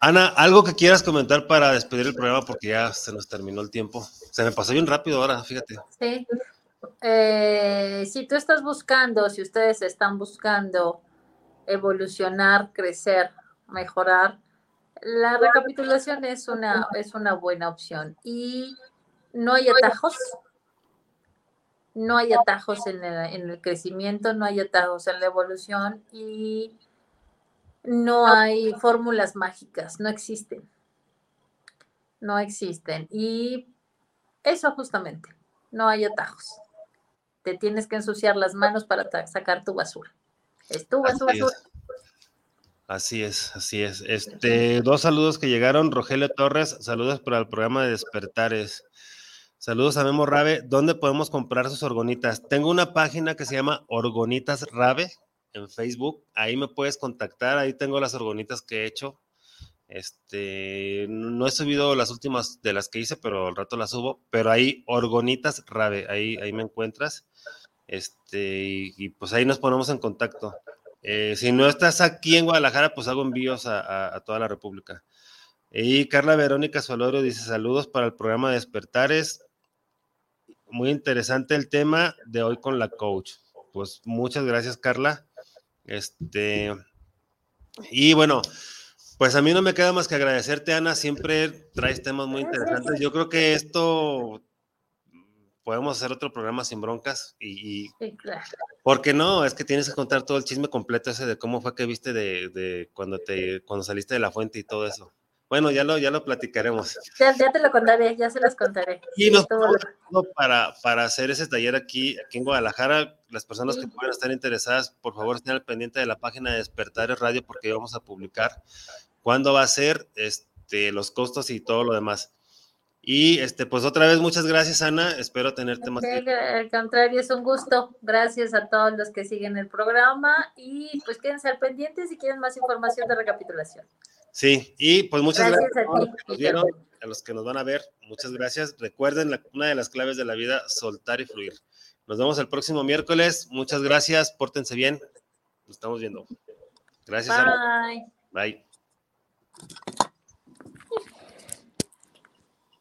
Ana, algo que quieras comentar para despedir el programa porque ya se nos terminó el tiempo. Se me pasó bien rápido ahora, fíjate. Sí. Eh, si tú estás buscando, si ustedes están buscando evolucionar, crecer, mejorar, la recapitulación es una, es una buena opción. Y no hay atajos. No hay atajos en el, en el crecimiento, no hay atajos en la evolución y no hay fórmulas mágicas, no existen. No existen. Y eso justamente, no hay atajos. Te tienes que ensuciar las manos para sacar tu basura. Es tu basura. Así es, así es. Este, dos saludos que llegaron. Rogelio Torres, saludos para el programa de Despertares. Saludos a Memo Rabe. ¿Dónde podemos comprar sus orgonitas? Tengo una página que se llama Orgonitas Rabe, en Facebook. Ahí me puedes contactar, ahí tengo las orgonitas que he hecho. Este, no he subido las últimas de las que hice, pero al rato las subo. Pero ahí, Orgonitas Rabe, ahí, ahí me encuentras. Este, y, pues ahí nos ponemos en contacto. Eh, si no estás aquí en Guadalajara, pues hago envíos a, toda la República. Y Carla Verónica Solorio dice: Saludos para el programa de Despertares. Muy interesante el tema de hoy con la coach. Pues muchas gracias, Carla. Este, y bueno, pues a mí no me queda más que agradecerte, Ana. Siempre traes temas muy interesantes. Yo creo que esto podemos hacer otro programa sin broncas y, sí, claro. porque no es que tienes que contar todo el chisme completo ese de cómo fue que viste de, de, cuando te cuando saliste de la fuente y todo eso bueno, ya lo, ya lo platicaremos. Ya, te lo contaré, ya se los contaré. Y nos para, para hacer ese taller aquí, aquí en Guadalajara. Las personas que puedan estar interesadas, por favor, estén al pendiente de la página de Despertares Radio porque vamos a publicar cuándo va a ser, este, los costos y todo lo demás. Y este, pues otra vez, muchas gracias, Ana. Espero tenerte más. Al contrario, es un gusto. Gracias a todos los que siguen el programa y pues quédense al pendiente si quieren más información de recapitulación. Sí, y pues muchas gracias, a, los que a los que nos van a ver. Muchas gracias. Recuerden una de las claves de la vida, soltar y fluir. Nos vemos el próximo miércoles. Muchas gracias. Pórtense bien. Nos estamos viendo. Gracias. Bye. Bye.